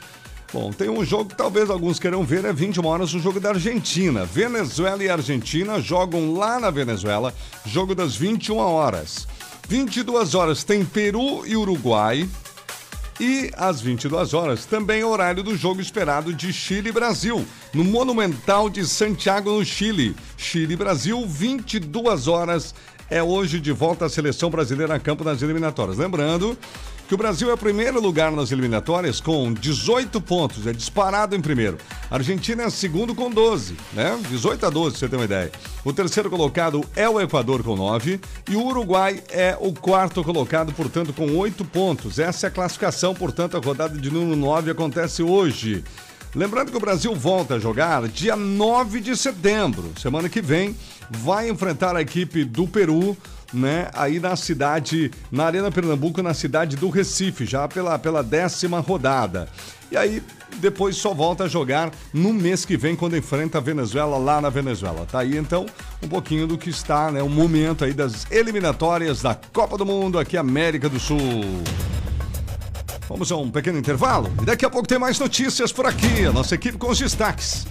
Bom, tem um jogo que talvez alguns queiram ver, é 21 horas, o jogo da Argentina. Venezuela e Argentina jogam lá na Venezuela, jogo das 21 horas. 22 horas tem Peru e Uruguai. E às 22 horas, também horário do jogo esperado de Chile e Brasil, no Monumental de Santiago, no Chile. Chile e Brasil, 22 horas. É hoje de volta a seleção brasileira a campo nas eliminatórias. Lembrando que o Brasil é primeiro lugar nas eliminatórias com 18 pontos, é disparado em primeiro. A Argentina é segundo com 12, né? 18 a 12, pra você ter uma ideia. O terceiro colocado é o Equador com 9 e o Uruguai é o quarto colocado, portanto, com 8 pontos. Essa é a classificação, portanto, a rodada de número 9 acontece hoje. Lembrando que o Brasil volta a jogar dia 9 de setembro, semana que vem, vai enfrentar a equipe do Peru né, aí na cidade, na Arena Pernambuco, na cidade do Recife, já pela, pela décima rodada. E aí, depois só volta a jogar no mês que vem, quando enfrenta a Venezuela lá na Venezuela. Tá aí então um pouquinho do que está, né? O momento aí das eliminatórias da Copa do Mundo aqui América do Sul. Vamos a um pequeno intervalo e daqui a pouco tem mais notícias por aqui. A nossa equipe com os destaques.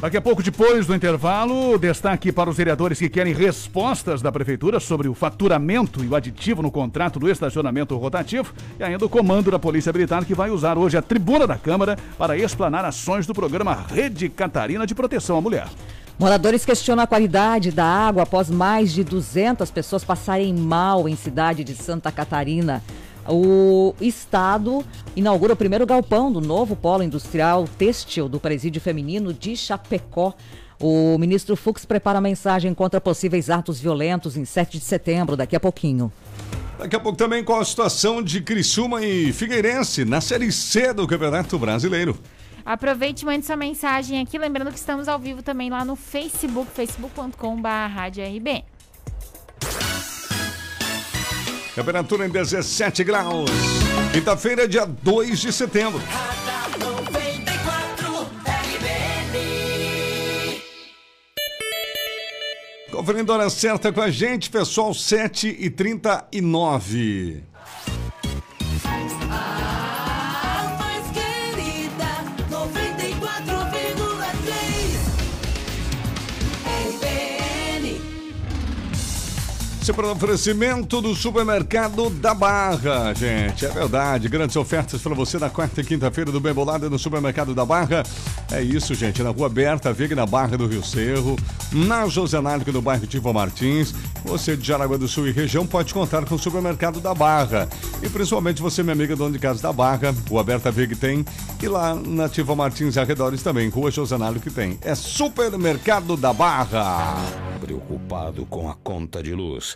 Daqui a pouco, depois do intervalo, destaque para os vereadores que querem respostas da Prefeitura sobre o faturamento e o aditivo no contrato do estacionamento rotativo e ainda o comando da Polícia Militar que vai usar hoje a tribuna da Câmara para explanar ações do programa Rede Catarina de Proteção à Mulher. Moradores questionam a qualidade da água após mais de 200 pessoas passarem mal em cidade de Santa Catarina. O Estado inaugura o primeiro galpão do novo polo industrial têxtil do presídio feminino de Chapecó. O ministro Fux prepara mensagem contra possíveis atos violentos em 7 de setembro, daqui a pouquinho. Daqui a pouco também com a situação de Criciúma e Figueirense na Série C do Campeonato Brasileiro. Aproveite e mande sua mensagem aqui, lembrando que estamos ao vivo também lá no Facebook, facebook.com.br. Temperatura em 17 graus. Quinta-feira, dia 2 de setembro. Conferindo a hora certa com a gente, pessoal, 7 e 39 Sempre oferecimento do supermercado da Barra, gente. É verdade. Grandes ofertas para você na quarta e quinta-feira do Bem Bolado no supermercado da Barra. É isso, gente. Na Rua Berta, Vega na Barra do Rio Cerro, na José Nálico, no bairro Tivo Martins. Você de Jaraguá do Sul e região pode contar com o supermercado da Barra. E principalmente você, minha amiga dona de casa da Barra, Rua Berta Veg tem. E lá na Tivo Martins e arredores também, Rua José que tem. É supermercado da Barra. Preocupado com a conta de luz?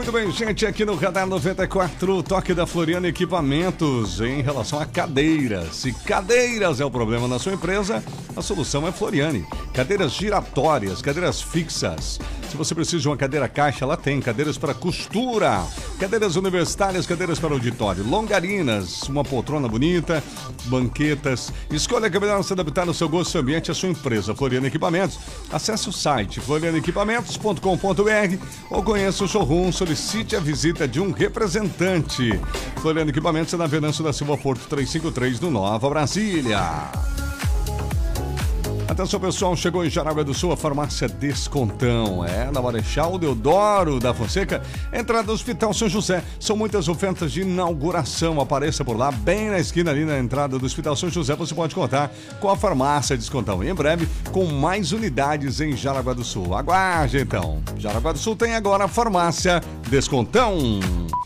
Muito bem, gente, aqui no Radar 94, o toque da Floriana Equipamentos em relação a cadeiras. Se cadeiras é o problema na sua empresa, a solução é Floriane. Cadeiras giratórias, cadeiras fixas. Se você precisa de uma cadeira caixa, lá tem. Cadeiras para costura, cadeiras universitárias, cadeiras para auditório, longarinas, uma poltrona bonita, banquetas. Escolha a melhor se adaptar no seu gosto, seu ambiente e a sua empresa. Floriana Equipamentos. Acesse o site florianequipamentos.com.br ou conheça o showroom, solicite a visita de um representante. Floriano Equipamentos é na Venâncio da Silva Porto 353, no Nova Brasília. Atenção pessoal, chegou em Jaraguá do Sul a farmácia Descontão. É, na Marechal Deodoro da Fonseca, entrada do Hospital São José. São muitas ofertas de inauguração. Apareça por lá, bem na esquina ali na entrada do Hospital São José. Você pode contar com a farmácia Descontão. E em breve, com mais unidades em Jaraguá do Sul. Aguarde então. Jaraguá do Sul tem agora a farmácia Descontão.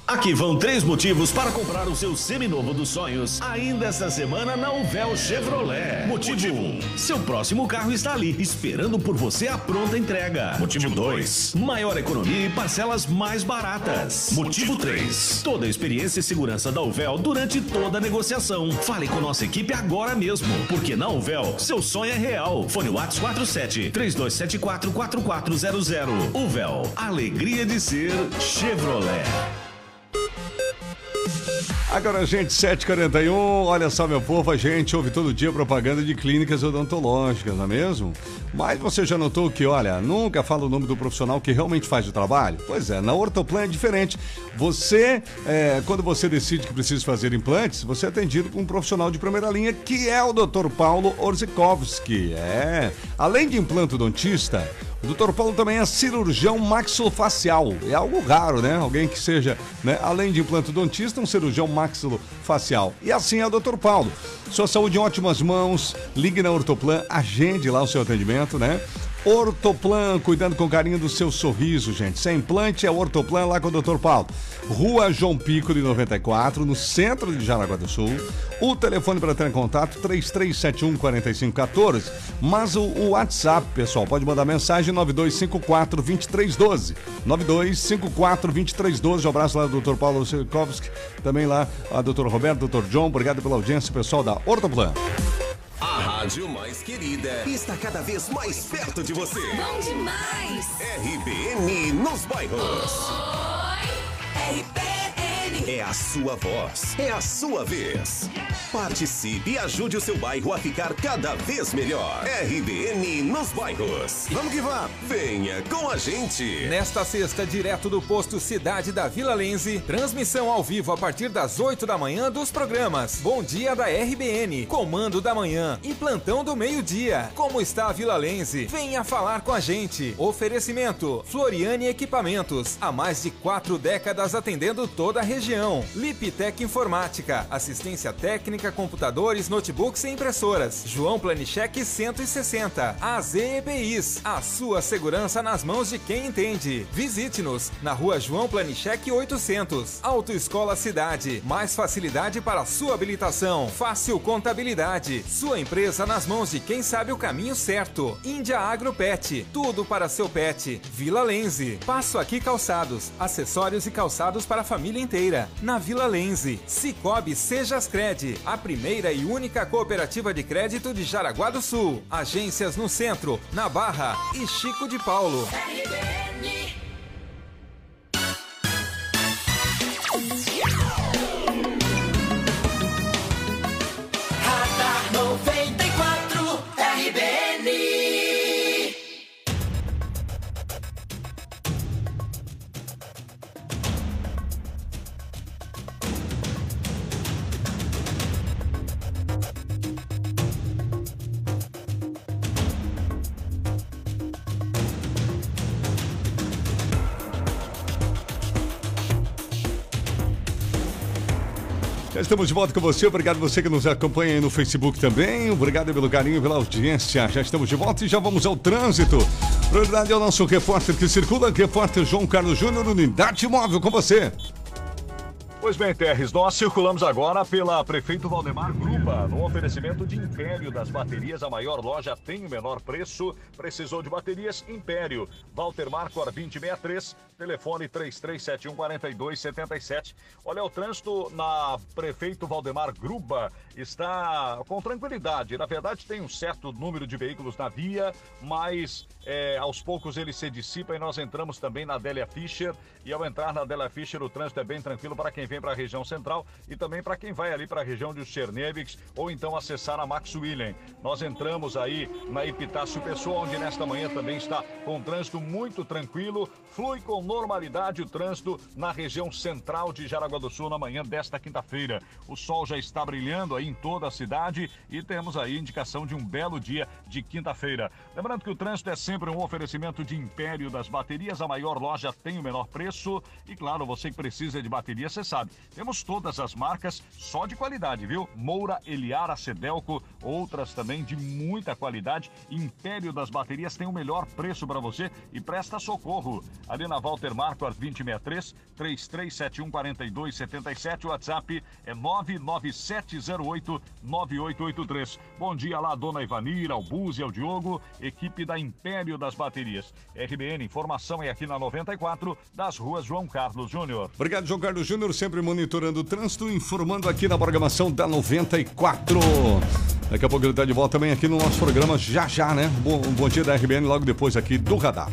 Aqui vão três motivos para comprar o seu seminovo dos sonhos ainda essa semana na Uvel Chevrolet. Motivo 1. Um, seu próximo carro está ali, esperando por você a pronta entrega. Motivo 2. Maior economia e parcelas mais baratas. Motivo 3. Toda a experiência e segurança da Uvel durante toda a negociação. Fale com nossa equipe agora mesmo, porque na Uvel, seu sonho é real. Fone Whats 47 3274 4400. Uvel, alegria de ser Chevrolet. Agora, gente, 7h41, olha só, meu povo, a gente ouve todo dia propaganda de clínicas odontológicas, não é mesmo? Mas você já notou que, olha, nunca fala o nome do profissional que realmente faz o trabalho? Pois é, na Ortoplan é diferente. Você, é, quando você decide que precisa fazer implantes, você é atendido por um profissional de primeira linha, que é o Dr. Paulo Orzikowski. É, além de implantodontista, o. Paulo também é cirurgião maxilofacial. É algo raro, né? Alguém que seja, né, além de implantodontista, um cirurgião maxilofacial. E assim é o. Paulo. Sua saúde em ótimas mãos. Ligue na Ortoplan, agende lá o seu atendimento, né? Ortoplan, cuidando com carinho do seu sorriso, gente. Sem implante é Ortoplan lá com o Dr. Paulo. Rua João Pico de 94, no centro de Jaraguá do Sul. O telefone para entrar em contato 3371 4514. Mas o, o WhatsApp, pessoal, pode mandar mensagem 9254 2312. 9254 2312. Um abraço lá do Dr. Paulo Sikovski, também lá a Dr. Roberto, Dr. John. Obrigado pela audiência, pessoal da Ortoplan. Rádio mais querida está cada vez mais perto de você. Bom demais! RBN nos bairros. Oi, RBN. É a sua voz, é a sua vez. Participe e ajude o seu bairro a ficar cada vez melhor. RBN nos bairros. Vamos que vamos! Venha com a gente. Nesta sexta, direto do posto Cidade da Vila Lense, transmissão ao vivo a partir das 8 da manhã dos programas Bom Dia da RBN, Comando da Manhã e Plantão do Meio-Dia. Como está a Vila Lense? Venha falar com a gente. Oferecimento: Floriane Equipamentos, há mais de quatro décadas atendendo toda a região. Liptec Informática, assistência técnica, computadores, notebooks e impressoras. João Planicheque 160. AZ EPIs, a sua segurança nas mãos de quem entende. Visite-nos na rua João Planicheque 800. Autoescola Cidade, mais facilidade para sua habilitação. Fácil Contabilidade, sua empresa nas mãos de quem sabe o caminho certo. Índia Agro Pet, tudo para seu pet. Vila Lenze, Passo Aqui Calçados, acessórios e calçados para a família inteira. Na Vila Lenze, Cicobi Sejascred, a primeira e única cooperativa de crédito de Jaraguá do Sul. Agências no centro, na Barra e Chico de Paulo. Radar estamos de volta com você. Obrigado você que nos acompanha aí no Facebook também. Obrigado pelo carinho, pela audiência. Já estamos de volta e já vamos ao trânsito. Prioridade é o nosso repórter que circula, repórter João Carlos Júnior, Unidade Móvel, com você. Pois bem, Terres, nós circulamos agora pela Prefeito Valdemar Gruba, no oferecimento de Império das Baterias, a maior loja tem o menor preço. Precisou de baterias? Império. Walter Marcor 2063, telefone 33714277. Olha, o trânsito na Prefeito Valdemar Gruba está com tranquilidade. Na verdade, tem um certo número de veículos na via, mas é, aos poucos ele se dissipa e nós entramos também na Adélia Fischer. E ao entrar na Adélia Fischer, o trânsito é bem tranquilo para quem vem vem para a região central e também para quem vai ali para a região de Chernevics ou então acessar a Max William. Nós entramos aí na Epitácio Pessoa, onde nesta manhã também está com trânsito muito tranquilo, flui com normalidade o trânsito na região central de Jaraguá do Sul na manhã desta quinta-feira. O sol já está brilhando aí em toda a cidade e temos aí indicação de um belo dia de quinta-feira. Lembrando que o trânsito é sempre um oferecimento de Império das Baterias, a maior loja tem o menor preço e claro, você que precisa de bateria, você sabe. Temos todas as marcas só de qualidade, viu? Moura, Eliara, Cedelco, outras também de muita qualidade. Império das Baterias tem o melhor preço para você e presta socorro. Ali na Walter Marquardt 2063 3371 4277, o WhatsApp é 99708 9883. Bom dia lá, dona Ivanira, ao Buzi, ao Diogo, equipe da Império das Baterias. RBN, informação é aqui na 94, das ruas João Carlos Júnior. Obrigado, João Carlos Júnior, sempre monitorando o trânsito, informando aqui na programação da 94. Daqui a pouco ele está de volta também aqui no nosso programa, já já, né? Bom, bom dia da RBN, logo depois aqui do Radar.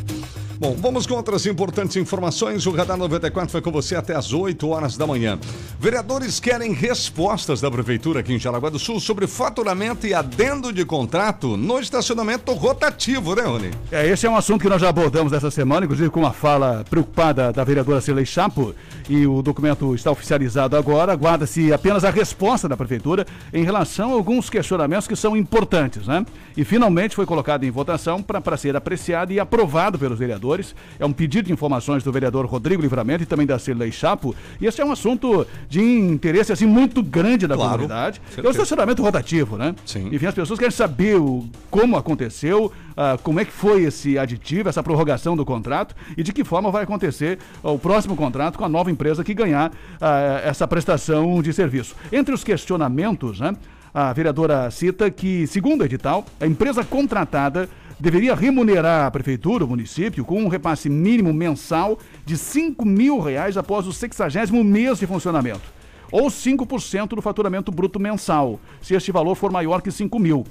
Bom, vamos com outras importantes informações. O Radar 94 foi com você até às 8 horas da manhã. Vereadores querem respostas da Prefeitura aqui em Jaraguá do Sul sobre faturamento e adendo de contrato no estacionamento rotativo, né, Rony? É, esse é um assunto que nós já abordamos essa semana, inclusive com uma fala preocupada da vereadora Celei Chapo, e o documento está oficializado agora. Aguarda-se apenas a resposta da Prefeitura em relação a alguns questionamentos que são importantes, né? E finalmente foi colocado em votação para ser apreciado e aprovado pelos vereadores. É um pedido de informações do vereador Rodrigo Livramento e também da Celei Chapo. E esse é um assunto de interesse assim muito grande da Claro, comunidade. É o certeza. estacionamento rotativo, né? Sim. Enfim, as pessoas querem saber o, como aconteceu, ah, como é que foi esse aditivo, essa prorrogação do contrato e de que forma vai acontecer o próximo contrato com a nova empresa que ganhar ah, essa prestação de serviço. Entre os questionamentos, né? A vereadora cita que, segundo o edital, a empresa contratada deveria remunerar a prefeitura, o município, com um repasse mínimo mensal de 5 mil reais após o 60 mês de funcionamento ou 5% do faturamento bruto mensal, se este valor for maior que 5 mil.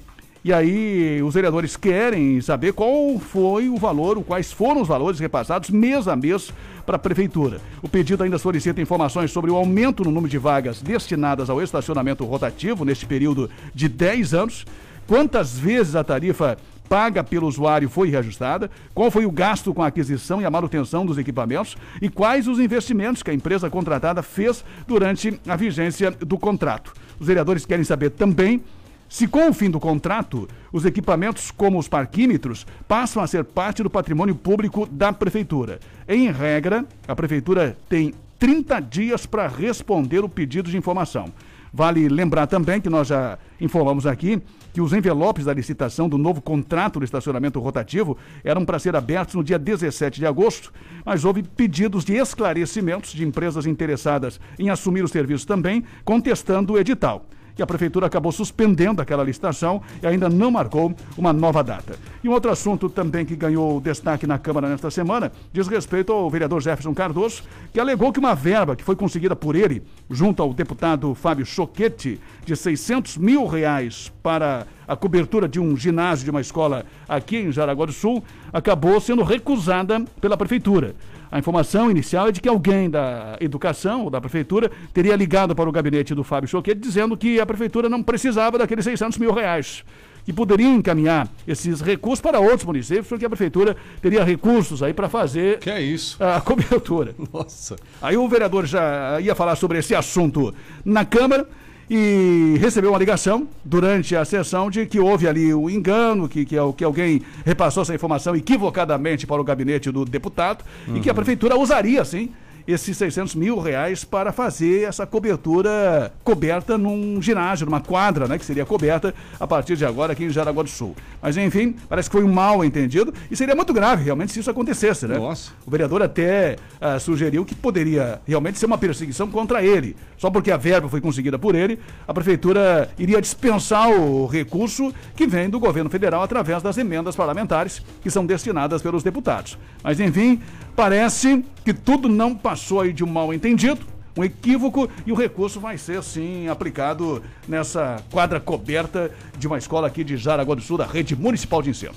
E aí os vereadores querem saber qual foi o valor, quais foram os valores repassados mês a mês para a prefeitura. O pedido ainda solicita informações sobre o aumento no número de vagas destinadas ao estacionamento rotativo neste período de 10 anos, quantas vezes a tarifa paga pelo usuário foi reajustada, qual foi o gasto com a aquisição e a manutenção dos equipamentos e quais os investimentos que a empresa contratada fez durante a vigência do contrato. Os vereadores querem saber também se com o fim do contrato, os equipamentos como os parquímetros passam a ser parte do patrimônio público da prefeitura. Em regra, a prefeitura tem 30 dias para responder o pedido de informação. Vale lembrar também que nós já informamos aqui que os envelopes da licitação do novo contrato do estacionamento rotativo eram para ser abertos no dia 17 de agosto, mas houve pedidos de esclarecimentos de empresas interessadas em assumir o serviço também, contestando o edital que a prefeitura acabou suspendendo aquela licitação e ainda não marcou uma nova data. E um outro assunto também que ganhou destaque na Câmara nesta semana diz respeito ao vereador Jefferson Cardoso, que alegou que uma verba que foi conseguida por ele, junto ao deputado Fábio Choquete, de 600 mil reais para a cobertura de um ginásio de uma escola aqui em Jaraguá do Sul, acabou sendo recusada pela prefeitura. A informação inicial é de que alguém da educação ou da prefeitura teria ligado para o gabinete do Fábio Choquete dizendo que a prefeitura não precisava daqueles 600 mil reais. Que poderia encaminhar esses recursos para outros municípios, porque a prefeitura teria recursos aí para fazer Que é isso? a cobertura. Nossa. Aí o vereador já ia falar sobre esse assunto na Câmara e recebeu uma ligação durante a sessão de que houve ali o engano, que, que, que alguém repassou essa informação equivocadamente para o gabinete do deputado e que a prefeitura usaria, sim, esses 600 mil reais para fazer essa cobertura coberta num ginásio, numa quadra, né, que seria coberta a partir de agora aqui em Jaraguá do Sul. Mas enfim, parece que foi um mal entendido e seria muito grave realmente se isso acontecesse, né? Nossa. O vereador até ah, sugeriu que poderia realmente ser uma perseguição contra ele. Só porque a verba foi conseguida por ele, a prefeitura iria dispensar o recurso que vem do governo federal através das emendas parlamentares que são destinadas pelos deputados. Mas enfim, parece que tudo não passou aí de um mal entendido. Um equívoco e o recurso vai ser sim aplicado nessa quadra coberta de uma escola aqui de Jaraguá do Sul, da rede municipal de ensino.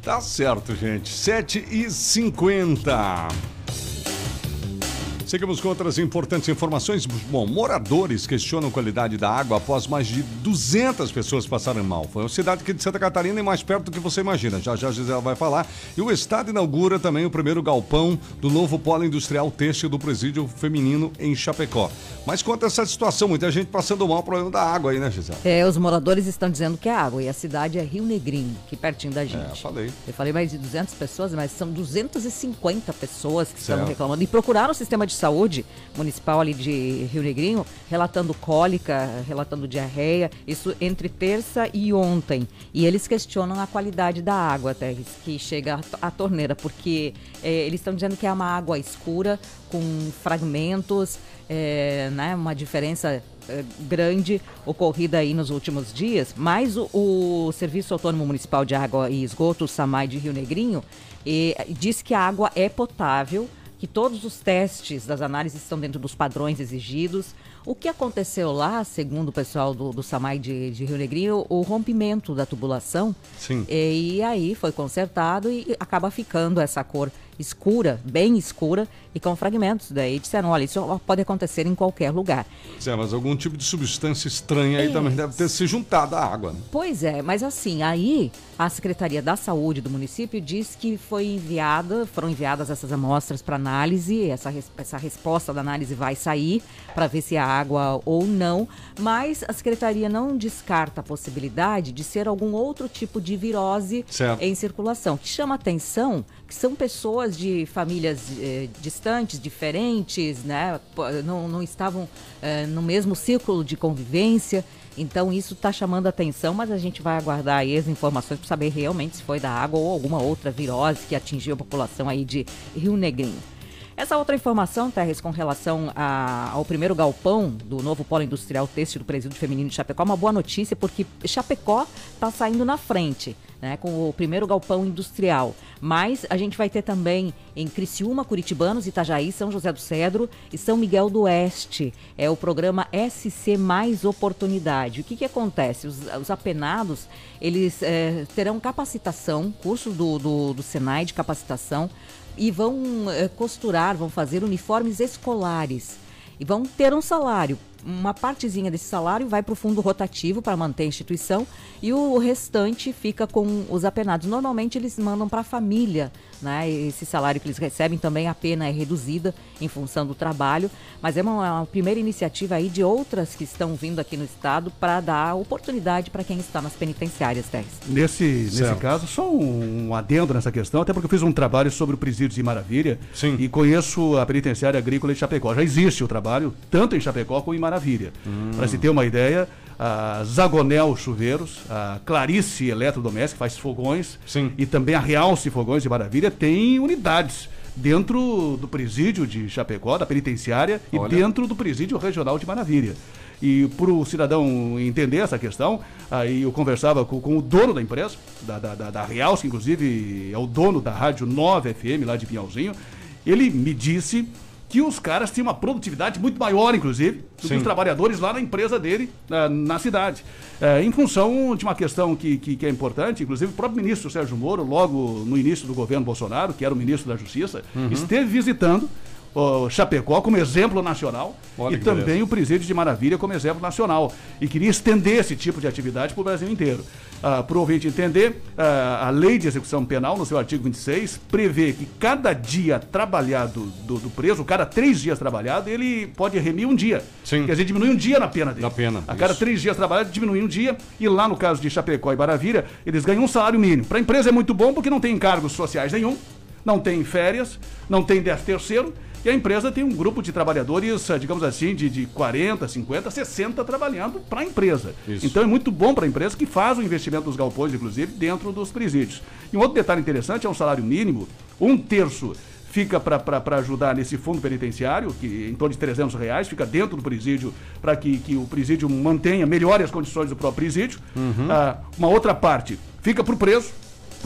Tá certo, gente. 7 e 50 Seguimos com outras importantes informações. Bom, moradores questionam a qualidade da água após mais de 200 pessoas passarem mal. Foi uma cidade aqui de Santa Catarina e mais perto do que você imagina. Já já a Gisela vai falar. E o Estado inaugura também o primeiro galpão do novo polo industrial têxtil do presídio feminino em Chapecó. Mas conta essa situação, muita gente passando mal o problema da água aí, né, Gisela? É, os moradores estão dizendo que é água e a cidade é Rio Negrinho, que pertinho da gente. É, falei. Eu falei mais de 200 pessoas, mas são 250 pessoas que estão Certo. reclamando e procuraram o sistema de saúde municipal ali de Rio Negrinho, relatando cólica, relatando diarreia, isso entre terça e ontem. E eles questionam a qualidade da água, Terres, que chega à- torneira, porque eh, eles estão dizendo que é uma água escura, com fragmentos, eh, né, uma diferença eh, grande ocorrida aí nos últimos dias, mas o, o Serviço Autônomo Municipal de Água e Esgoto, o SAMAI de Rio Negrinho, eh, diz que a água é potável, que todos os testes das análises estão dentro dos padrões exigidos. O que aconteceu lá, segundo o pessoal do, do SAMAI de, de Rio Negrinho, o rompimento da tubulação. Sim. E, aí foi consertado e acaba ficando essa cor escura, bem escura, e com fragmentos. Daí disseram, olha, isso pode acontecer em qualquer lugar. É, mas algum tipo de substância estranha aí É. também deve ter se juntado à água. Né? Pois é, mas assim, aí a Secretaria da Saúde do município diz que foi enviada, foram enviadas essas amostras para análise, essa, essa resposta da análise vai sair para ver se é água ou não, mas a Secretaria não descarta a possibilidade de ser algum outro tipo de virose Certo. em circulação. O que chama atenção que são pessoas de famílias eh, distantes, diferentes, né? Não, não estavam eh, no mesmo círculo de convivência. Então isso está chamando atenção, mas a gente vai aguardar aí as informações para saber realmente se foi da água ou alguma outra virose que atingiu a população aí de Rio Negrinho. Essa outra informação, Terres, com relação a- ao primeiro galpão do novo polo industrial têxtil do presídio feminino de Chapecó, é uma boa notícia porque Chapecó está saindo na frente, né, com o primeiro galpão industrial. Mas a gente vai ter também em Criciúma, Curitibanos, Itajaí, São José do Cedro e São Miguel do Oeste. É o programa SC Mais Oportunidade. O que, que acontece? Os, os apenados, eles eh, terão capacitação, curso do, do, do Senai de capacitação, e vão eh, costurar, vão fazer uniformes escolares e vão ter um salário. Uma partezinha desse salário vai para o fundo rotativo para manter a instituição e o restante fica com os apenados. Normalmente eles mandam para a família, né? Esse salário que eles recebem também a pena é reduzida em função do trabalho, mas é uma, uma primeira iniciativa aí de outras que estão vindo aqui no estado para dar oportunidade para quem está nas penitenciárias, Teres. Nesse, nesse Certo. caso, só um adendo nessa questão, até porque eu fiz um trabalho sobre o presídio de Maravilha e conheço a penitenciária agrícola de Chapecó. Já existe o trabalho, tanto em Chapecó como em Maravilha. Para se ter uma ideia, a Zagonel Chuveiros, a Clarice Eletrodoméstico, faz fogões, e também a Realce Fogões de Maravilha tem unidades dentro do presídio de Chapecó, da penitenciária, e Olha. dentro do presídio regional de Maravilha. E para o cidadão entender essa questão, aí eu conversava com, com o dono da empresa, da, da, da, da Realce, inclusive é o dono da Rádio 9 FM lá de Pinhalzinho, ele me disse que os caras tinham uma produtividade muito maior, inclusive, do que os trabalhadores lá na empresa dele, na, na cidade. É, em função de uma questão que, que, que é importante, inclusive o próprio ministro Sérgio Moro, logo no início do governo Bolsonaro, que era o ministro da Justiça, Uhum. esteve visitando o Chapecó como exemplo nacional Olha e também beleza. o Presídio de Maravilha como exemplo nacional. E queria estender esse tipo de atividade para o Brasil inteiro. Ah, para o ouvinte entender, ah, a lei de execução penal, no seu artigo 26, prevê que cada dia trabalhado do, do preso, cada três dias trabalhado, ele pode remir um dia. Sim. Quer dizer, diminui um dia na pena dele. Na pena, A cada isso. três dias trabalhados, diminui um dia. E lá no caso de Chapecó e Maravilha, eles ganham um salário mínimo. Para a empresa é muito bom porque não tem encargos sociais nenhum, não tem férias, não tem décimo terceiro. E a empresa tem um grupo de trabalhadores, eh, digamos assim, de, de 40, 50, 60 trabalhando para a empresa. Isso. Então é muito bom para a empresa que faz o investimento dos galpões, inclusive, dentro dos presídios. E um outro detalhe interessante é um salário mínimo, um terço fica para ajudar nesse fundo penitenciário, que em torno de 300 reais, fica dentro do presídio para que, que o presídio mantenha, melhore as condições do próprio presídio. Uhum. Ah, uma outra parte fica para o preso,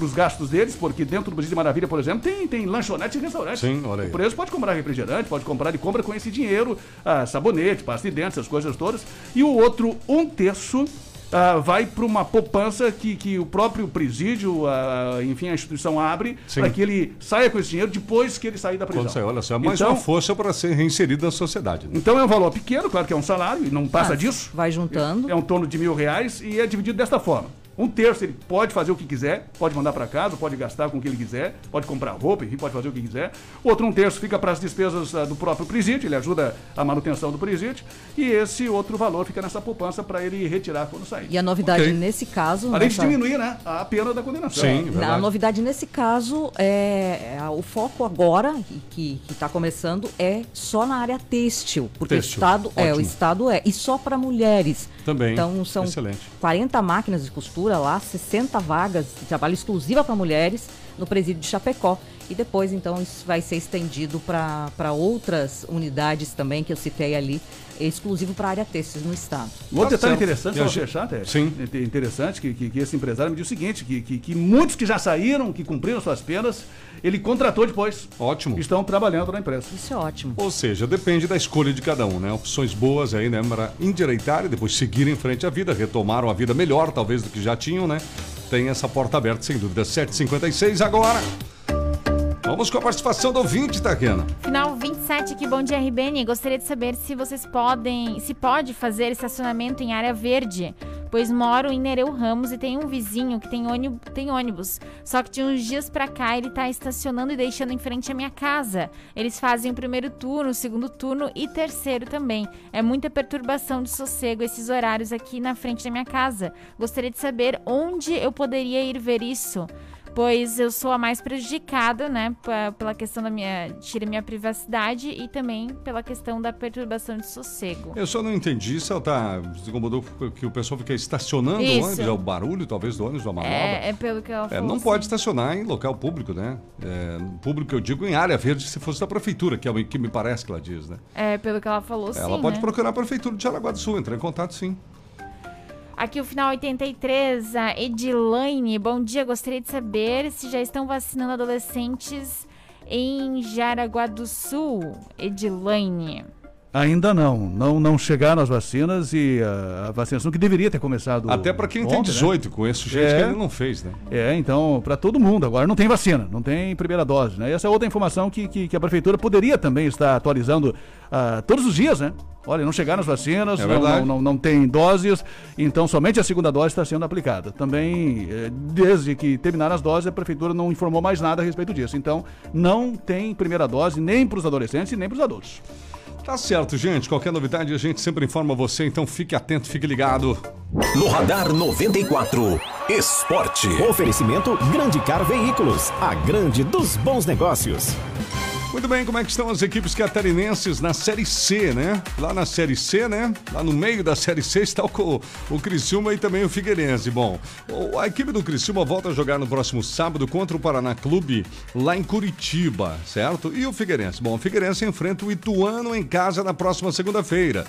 para os gastos deles, porque dentro do Presídio de Maravilha, por exemplo, tem, tem lanchonete e restaurante. Sim, olha aí. O preso pode comprar refrigerante, pode comprar, ele compra com esse dinheiro, ah, sabonete, pasta de dente, essas coisas todas. E o outro, um terço, ah, vai para uma poupança que, que o próprio presídio, ah, enfim, a instituição abre para que ele saia com esse dinheiro depois que ele sair da prisão. Olha só, é mais Então- uma força para ser reinserido na sociedade. né? Então é um valor pequeno, claro que é um salário, e não passa Ah, disso. Vai juntando. É um torno de mil reais e é dividido desta forma. Um terço ele pode fazer o que quiser, pode mandar para casa, pode gastar com o que ele quiser, pode comprar roupa, enfim, pode fazer o que quiser. Outro um terço fica para as despesas ah, do próprio presídio, ele ajuda a manutenção do presídio. E esse outro valor fica nessa poupança para ele retirar quando sair. E a novidade Ok. nesse caso. Além de nessa- diminuir né, a pena da condenação. a novidade nesse caso é, é o foco agora e que está começando é só na área têxtil, porque Têxtil, o estado é o ótimo. estado é e só para mulheres. Também, Então são excelente. 40 máquinas de costura lá, 60 vagas de trabalho exclusiva para mulheres no presídio de Chapecó. E depois, então, isso vai ser estendido para outras unidades também que eu citei ali, exclusivo para a área têxtil no estado. Um outro Tá detalhe interessante, só fechar, Té, Sim. é interessante que, que, que esse empresário me disse o seguinte, que, que, que muitos que já saíram, que cumpriram suas penas, ele contratou depois. Ótimo. Estão trabalhando na empresa. Isso é ótimo. Ou seja, depende da escolha de cada um, né? Opções boas aí, né? Para endireitar e depois seguir em frente à vida, retomaram a vida melhor, talvez, do que já tinham, né? Tem essa porta aberta, sem dúvida. 7h56 agora. Vamos com a participação do ouvinte, Taquiana. Final 27 aqui, bom dia RBN. Gostaria de saber se vocês podem, se pode fazer estacionamento em área verde, pois moro em Nereu Ramos e tem um vizinho que tem tem ônibus. Só que de uns dias pra cá ele tá estacionando e deixando em frente à minha casa. Eles fazem o primeiro turno, o segundo turno e terceiro também. É muita perturbação de sossego esses horários aqui na frente da minha casa. Gostaria de saber onde eu poderia ir ver isso pois eu sou a mais prejudicada, né, pela questão da minha tira minha privacidade e também pela questão da perturbação de sossego. Eu só não entendi se ela tá. Se incomodou que o pessoal fica estacionando Isso. o ônibus, é o barulho, talvez, do ônibus, da manobra. É, é pelo que ela É, falou. não assim. pode estacionar em local público, né? É, público, eu digo, em área verde, se fosse da prefeitura, que é o que me parece que ela diz, né? É, pelo que ela falou, sim, ela pode né? procurar a prefeitura de Jaraguá do Sul, entrar em contato, sim. Aqui o final 83, a Edilaine. Bom dia, gostaria de saber se já estão vacinando adolescentes em Jaraguá do Sul. Edilaine. Ainda não. Não, não chegaram as vacinas e a, a vacinação que deveria ter começado. Até para quem tem ontem, né? 18, conheço gente É. que ainda não fez, né? É, então, para todo mundo. Agora não tem vacina, não tem primeira dose, né? Essa é outra informação que, que, que a prefeitura poderia também estar atualizando ah, todos os dias, né? Olha, não chegaram as vacinas, É não, não, não, não tem doses, então somente a segunda dose está sendo aplicada. Também, eh, desde que terminaram as doses, a prefeitura não informou mais nada a respeito disso. Então, não tem primeira dose nem para os adolescentes e nem para os adultos. Tá certo, gente. Qualquer novidade a gente sempre informa você, então fique atento, fique ligado. No Radar 94, Esporte. Oferecimento Grande Car Veículos, a grande dos bons negócios. Muito bem, como é que estão as equipes catarinenses na Série C, né? Lá na Série C, né? Lá no meio da Série C está o, o Criciúma e também o Figueirense. Bom, a equipe do Criciúma volta a jogar no próximo sábado contra o Paraná Clube, lá em Curitiba, certo? E o Figueirense? Bom, o Figueirense enfrenta o Ituano em casa na próxima segunda-feira.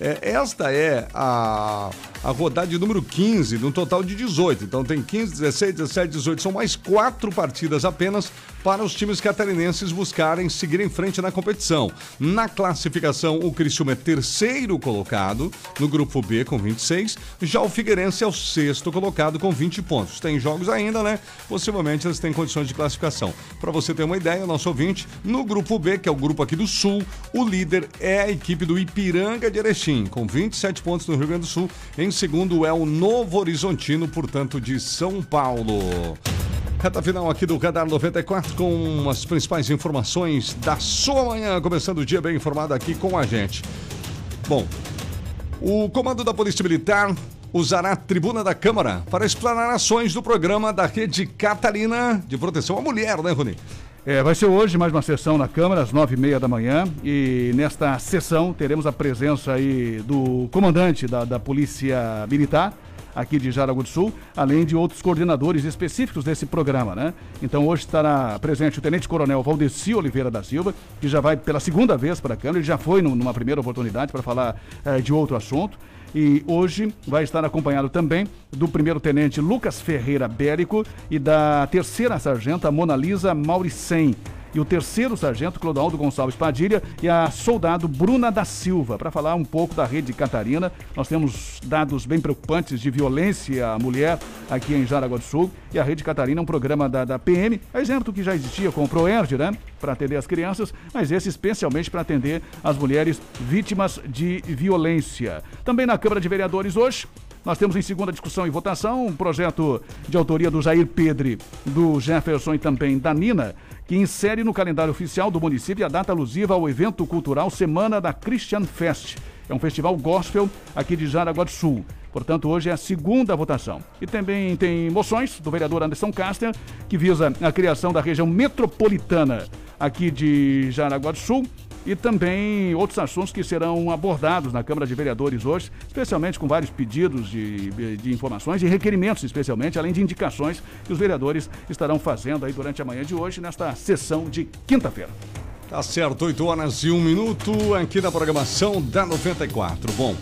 É, esta é a, a rodada número 15, no total de 18. Então tem 15, 16, 17, 18. São mais quatro partidas apenas para os times catarinenses buscarem seguir em frente na competição. Na classificação, o Criciúma é terceiro colocado no grupo B com 26. Já o Figueirense é o sexto colocado com 20 pontos. Tem jogos ainda, né? Possivelmente eles têm condições de classificação. Para você ter uma ideia, nosso ouvinte, no grupo B, que é o grupo aqui do Sul, o líder é a equipe do Ipiranga de Erechim, com 27 pontos no Rio Grande do Sul. Em segundo é o Novo Horizontino, portanto, de São Paulo. Reta final aqui do Radar 94 com as principais informações da sua manhã, começando o dia bem informado aqui com a gente. Bom, o comando da Polícia Militar usará a tribuna da Câmara para explanar ações do programa da Rede Catarina de Proteção à Mulher, né, Rony? É, vai ser hoje mais uma sessão na Câmara, às nove e meia da manhã. E nesta sessão teremos a presença aí do comandante da, da Polícia Militar, aqui de Jaraguá do Sul, além de outros coordenadores específicos desse programa, né? Então hoje estará presente o Tenente Coronel Valdeci Oliveira da Silva, que já vai pela segunda vez para a Câmara, ele já foi num- numa primeira oportunidade para falar eh, de outro assunto. E hoje vai estar acompanhado também do primeiro tenente Lucas Ferreira Bérico e da terceira sargenta Mona Lisa Mauricem. E o terceiro sargento Clodoaldo Gonçalves Padilha e a soldado Bruna da Silva. Para falar um pouco da rede Catarina, nós temos dados bem preocupantes de violência à mulher aqui em Jaraguá do Sul. E a Rede Catarina é um programa da, da PM, exemplo que já existia com o ProERD, né? Para atender as crianças, mas esse especialmente para atender as mulheres vítimas de violência. Também na Câmara de Vereadores hoje, nós temos em segunda discussão e votação um projeto de autoria do Jair Pedre, do Jefferson e também da Nina, que insere no calendário oficial do município a data alusiva ao evento cultural Semana da Christian Fest. É um festival gospel aqui de Jaraguá do Sul. Portanto, hoje é a segunda votação. E também tem moções do vereador Anderson Caster, que visa a criação da região metropolitana aqui de Jaraguá do Sul e também outros assuntos que serão abordados na Câmara de Vereadores hoje, especialmente com vários pedidos de, de informações e requerimentos, especialmente, além de indicações que os vereadores estarão fazendo aí durante a manhã de hoje, nesta sessão de quinta-feira. Tá certo, 8 horas e 1 minuto aqui na programação da 94. Bom,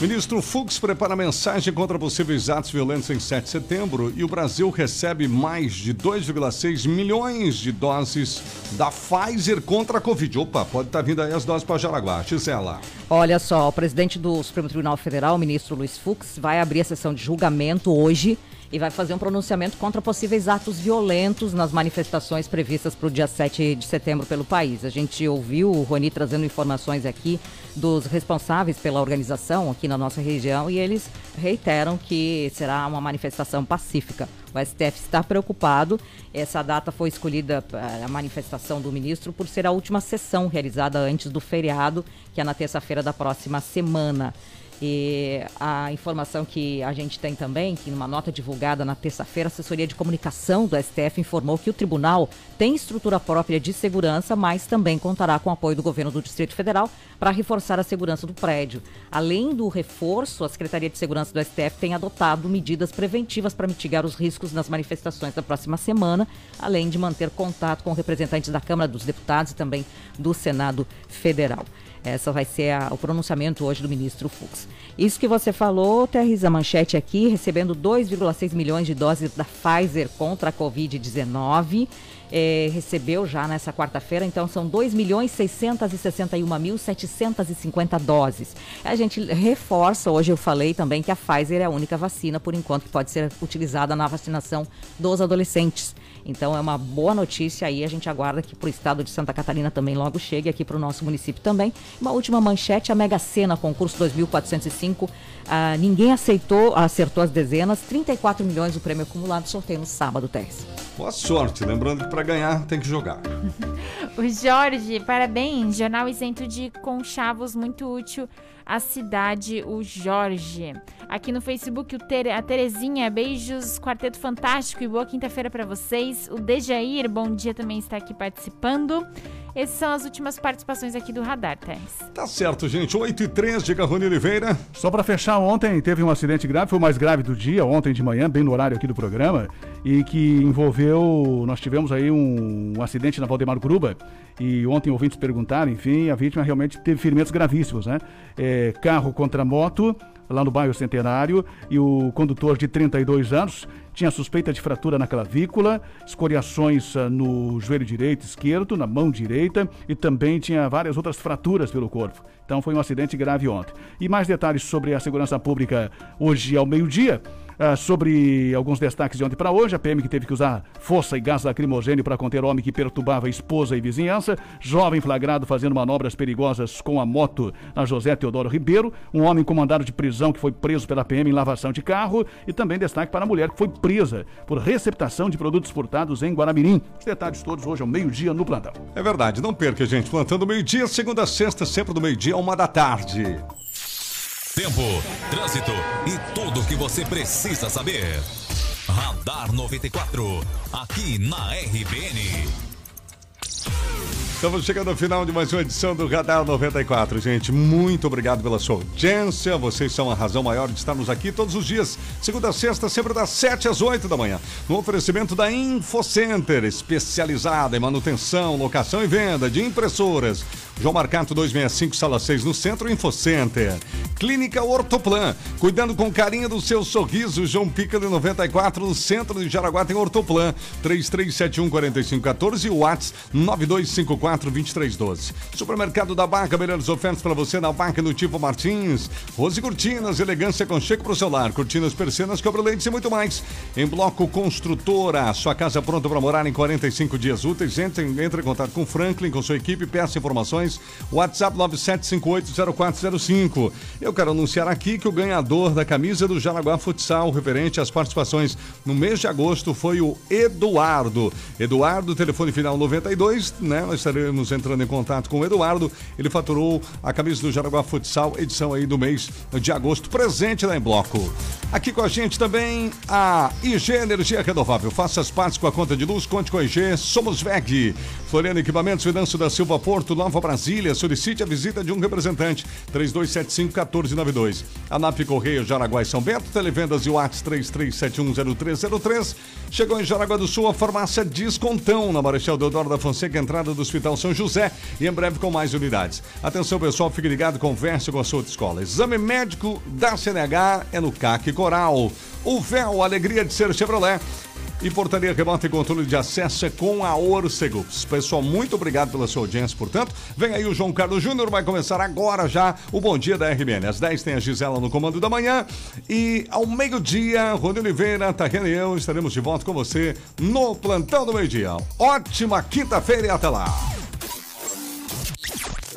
Ministro Fux prepara mensagem contra possíveis atos violentos em 7 de setembro e o Brasil recebe mais de 2,6 milhões de doses da Pfizer contra a Covid. Opa, pode estar vindo aí as doses para Jaraguá. Gisela. Olha só, o presidente do Supremo Tribunal Federal, o ministro Luiz Fux, vai abrir a sessão de julgamento hoje e vai fazer um pronunciamento contra possíveis atos violentos nas manifestações previstas para o dia 7 de setembro pelo país. A gente ouviu o Rony trazendo informações aqui dos responsáveis pela organização aqui na nossa região e eles reiteram que será uma manifestação pacífica. O STF está preocupado. Essa data foi escolhida, eh, a manifestação do ministro, por ser a última sessão realizada antes do feriado, que é na terça-feira da próxima semana. E a informação que a gente tem também, que numa nota divulgada na terça-feira, a assessoria de comunicação do STF informou que o tribunal tem estrutura própria de segurança, mas também contará com o apoio do governo do Distrito Federal para reforçar a segurança do prédio. Além do reforço, a Secretaria de Segurança do STF tem adotado medidas preventivas para mitigar os riscos nas manifestações da próxima semana, além de manter contato com representantes da Câmara dos Deputados e também do Senado Federal. Essa vai ser a, o pronunciamento hoje do ministro Fux. Isso que você falou, Terris, a manchete aqui, recebendo 2,6 milhões de doses da Pfizer contra a Covid-19. É, recebeu já nessa quarta-feira, então são 2 milhões 661.750 doses. A gente reforça, hoje eu falei também que a Pfizer é a única vacina, por enquanto, que pode ser utilizada na vacinação dos adolescentes. Então é uma boa notícia aí, a gente aguarda que para o estado de Santa Catarina também logo chegue, aqui para o nosso município também. Uma última manchete, a Mega Sena, concurso 2405, ah, ninguém aceitou, acertou as dezenas, 34 milhões o prêmio acumulado, sorteio no sábado, Teres. Boa sorte, lembrando que para ganhar tem que jogar. O Jorge, parabéns, jornal isento de conchavos, muito útil à cidade, o Jorge. Aqui no Facebook, o Tere, a Terezinha, beijos, Quarteto Fantástico e boa quinta-feira para vocês. O Dejair, bom dia, também está aqui participando. Essas são as últimas participações aqui do Radar, Teres. Tá certo, gente. 8 e 3, diga Rony Oliveira. Só para fechar, ontem teve um acidente grave, foi o mais grave do dia, ontem de manhã, bem no horário aqui do programa, e que envolveu. Nós tivemos aí um, um acidente na Valdemar Gruba, e ontem ouvintes perguntaram, enfim, a vítima realmente teve ferimentos gravíssimos, né? É, carro contra moto, lá no bairro Centenário, e o condutor de 32 anos tinha suspeita de fratura na clavícula, escoriações ah, no joelho direito, esquerdo, na mão direita e também tinha várias outras fraturas pelo corpo. Então foi um acidente grave ontem. E mais detalhes sobre a segurança pública hoje ao meio-dia. Ah, sobre alguns destaques de ontem para hoje, a PM que teve que usar força e gás lacrimogênio para conter homem que perturbava a esposa e vizinhança, jovem flagrado fazendo manobras perigosas com a moto na José Teodoro Ribeiro, um homem com mandado de prisão que foi preso pela PM em lavação de carro e também destaque para a mulher que foi presa por receptação de produtos furtados em Guaramirim. Os detalhes todos hoje ao meio-dia no plantão. É verdade, não perca, gente. Plantando meio-dia, segunda a sexta, sempre do meio-dia, uma da tarde. Tempo, trânsito e tudo o que você precisa saber. Radar 94, aqui na RBN. Estamos chegando ao final de mais uma edição do Radar 94, gente. Muito obrigado pela sua audiência. Vocês são a razão maior de estarmos aqui todos os dias, segunda a sexta, sempre das 7 às 8 da manhã. No oferecimento da InfoCenter, especializada em manutenção, locação e venda de impressoras, João Marcato 265, sala 6 no centro, Infocenter. Clínica Ortoplan, cuidando com carinho do seu sorriso. João Pica de 94, no centro de Jaraguá tem Ortoplan. 3371 4514 e o WhatsApp 9254 2312. Supermercado da Barca, melhores ofertas para você na Barca do Tipo Martins. Rose Cortinas, elegância com cheque pro celular. Cortinas, persianas, cobrolentes e muito mais. Em Bloco Construtora, sua casa pronta para morar em 45 dias úteis. Entre, entre em contato com o Franklin, com sua equipe, peça informações. WhatsApp 97580405. Eu quero anunciar aqui que o ganhador da camisa do Jaraguá Futsal, referente às participações no mês de agosto, foi o Eduardo. Eduardo, telefone final 92, né? Nós estaremos entrando em contato com o Eduardo. Ele faturou a camisa do Jaraguá Futsal, edição aí do mês de agosto, presente lá em bloco. Aqui com a gente também a IG Energia Renovável. Faça as partes com a conta de luz, conte com a IG, somos VEG. Floriano Equipamentos, Venâncio da Silva Porto, Nova Brasília. Solicite a visita de um representante. 3275-1492. ANAP Correia, Jaraguá e São Bento. Televendas e Whats 33710303. Chegou em Jaraguá do Sul a farmácia Descontão, na Marechal Deodoro da Fonseca, entrada do Hospital São José. E em breve com mais unidades. Atenção, pessoal, fique ligado, converse com a sua escola. Exame médico da CNH é no CAC Coral. O véu, alegria de ser Chevrolet. E portaria remota e controle de acesso é com a Orcegups. Pessoal, muito obrigado pela sua audiência, portanto. Vem aí o João Carlos Júnior, vai começar agora já o Bom Dia da RBN. Às 10 tem a Gisela no comando da manhã. E ao meio-dia, Rony Oliveira, Tarrena e eu estaremos de volta com você no Plantão do Meio-Dia. Ótima quinta-feira e até lá.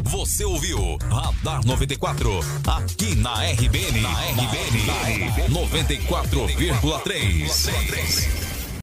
Você ouviu Radar 94, aqui na RBN. Na RBN, 94,3.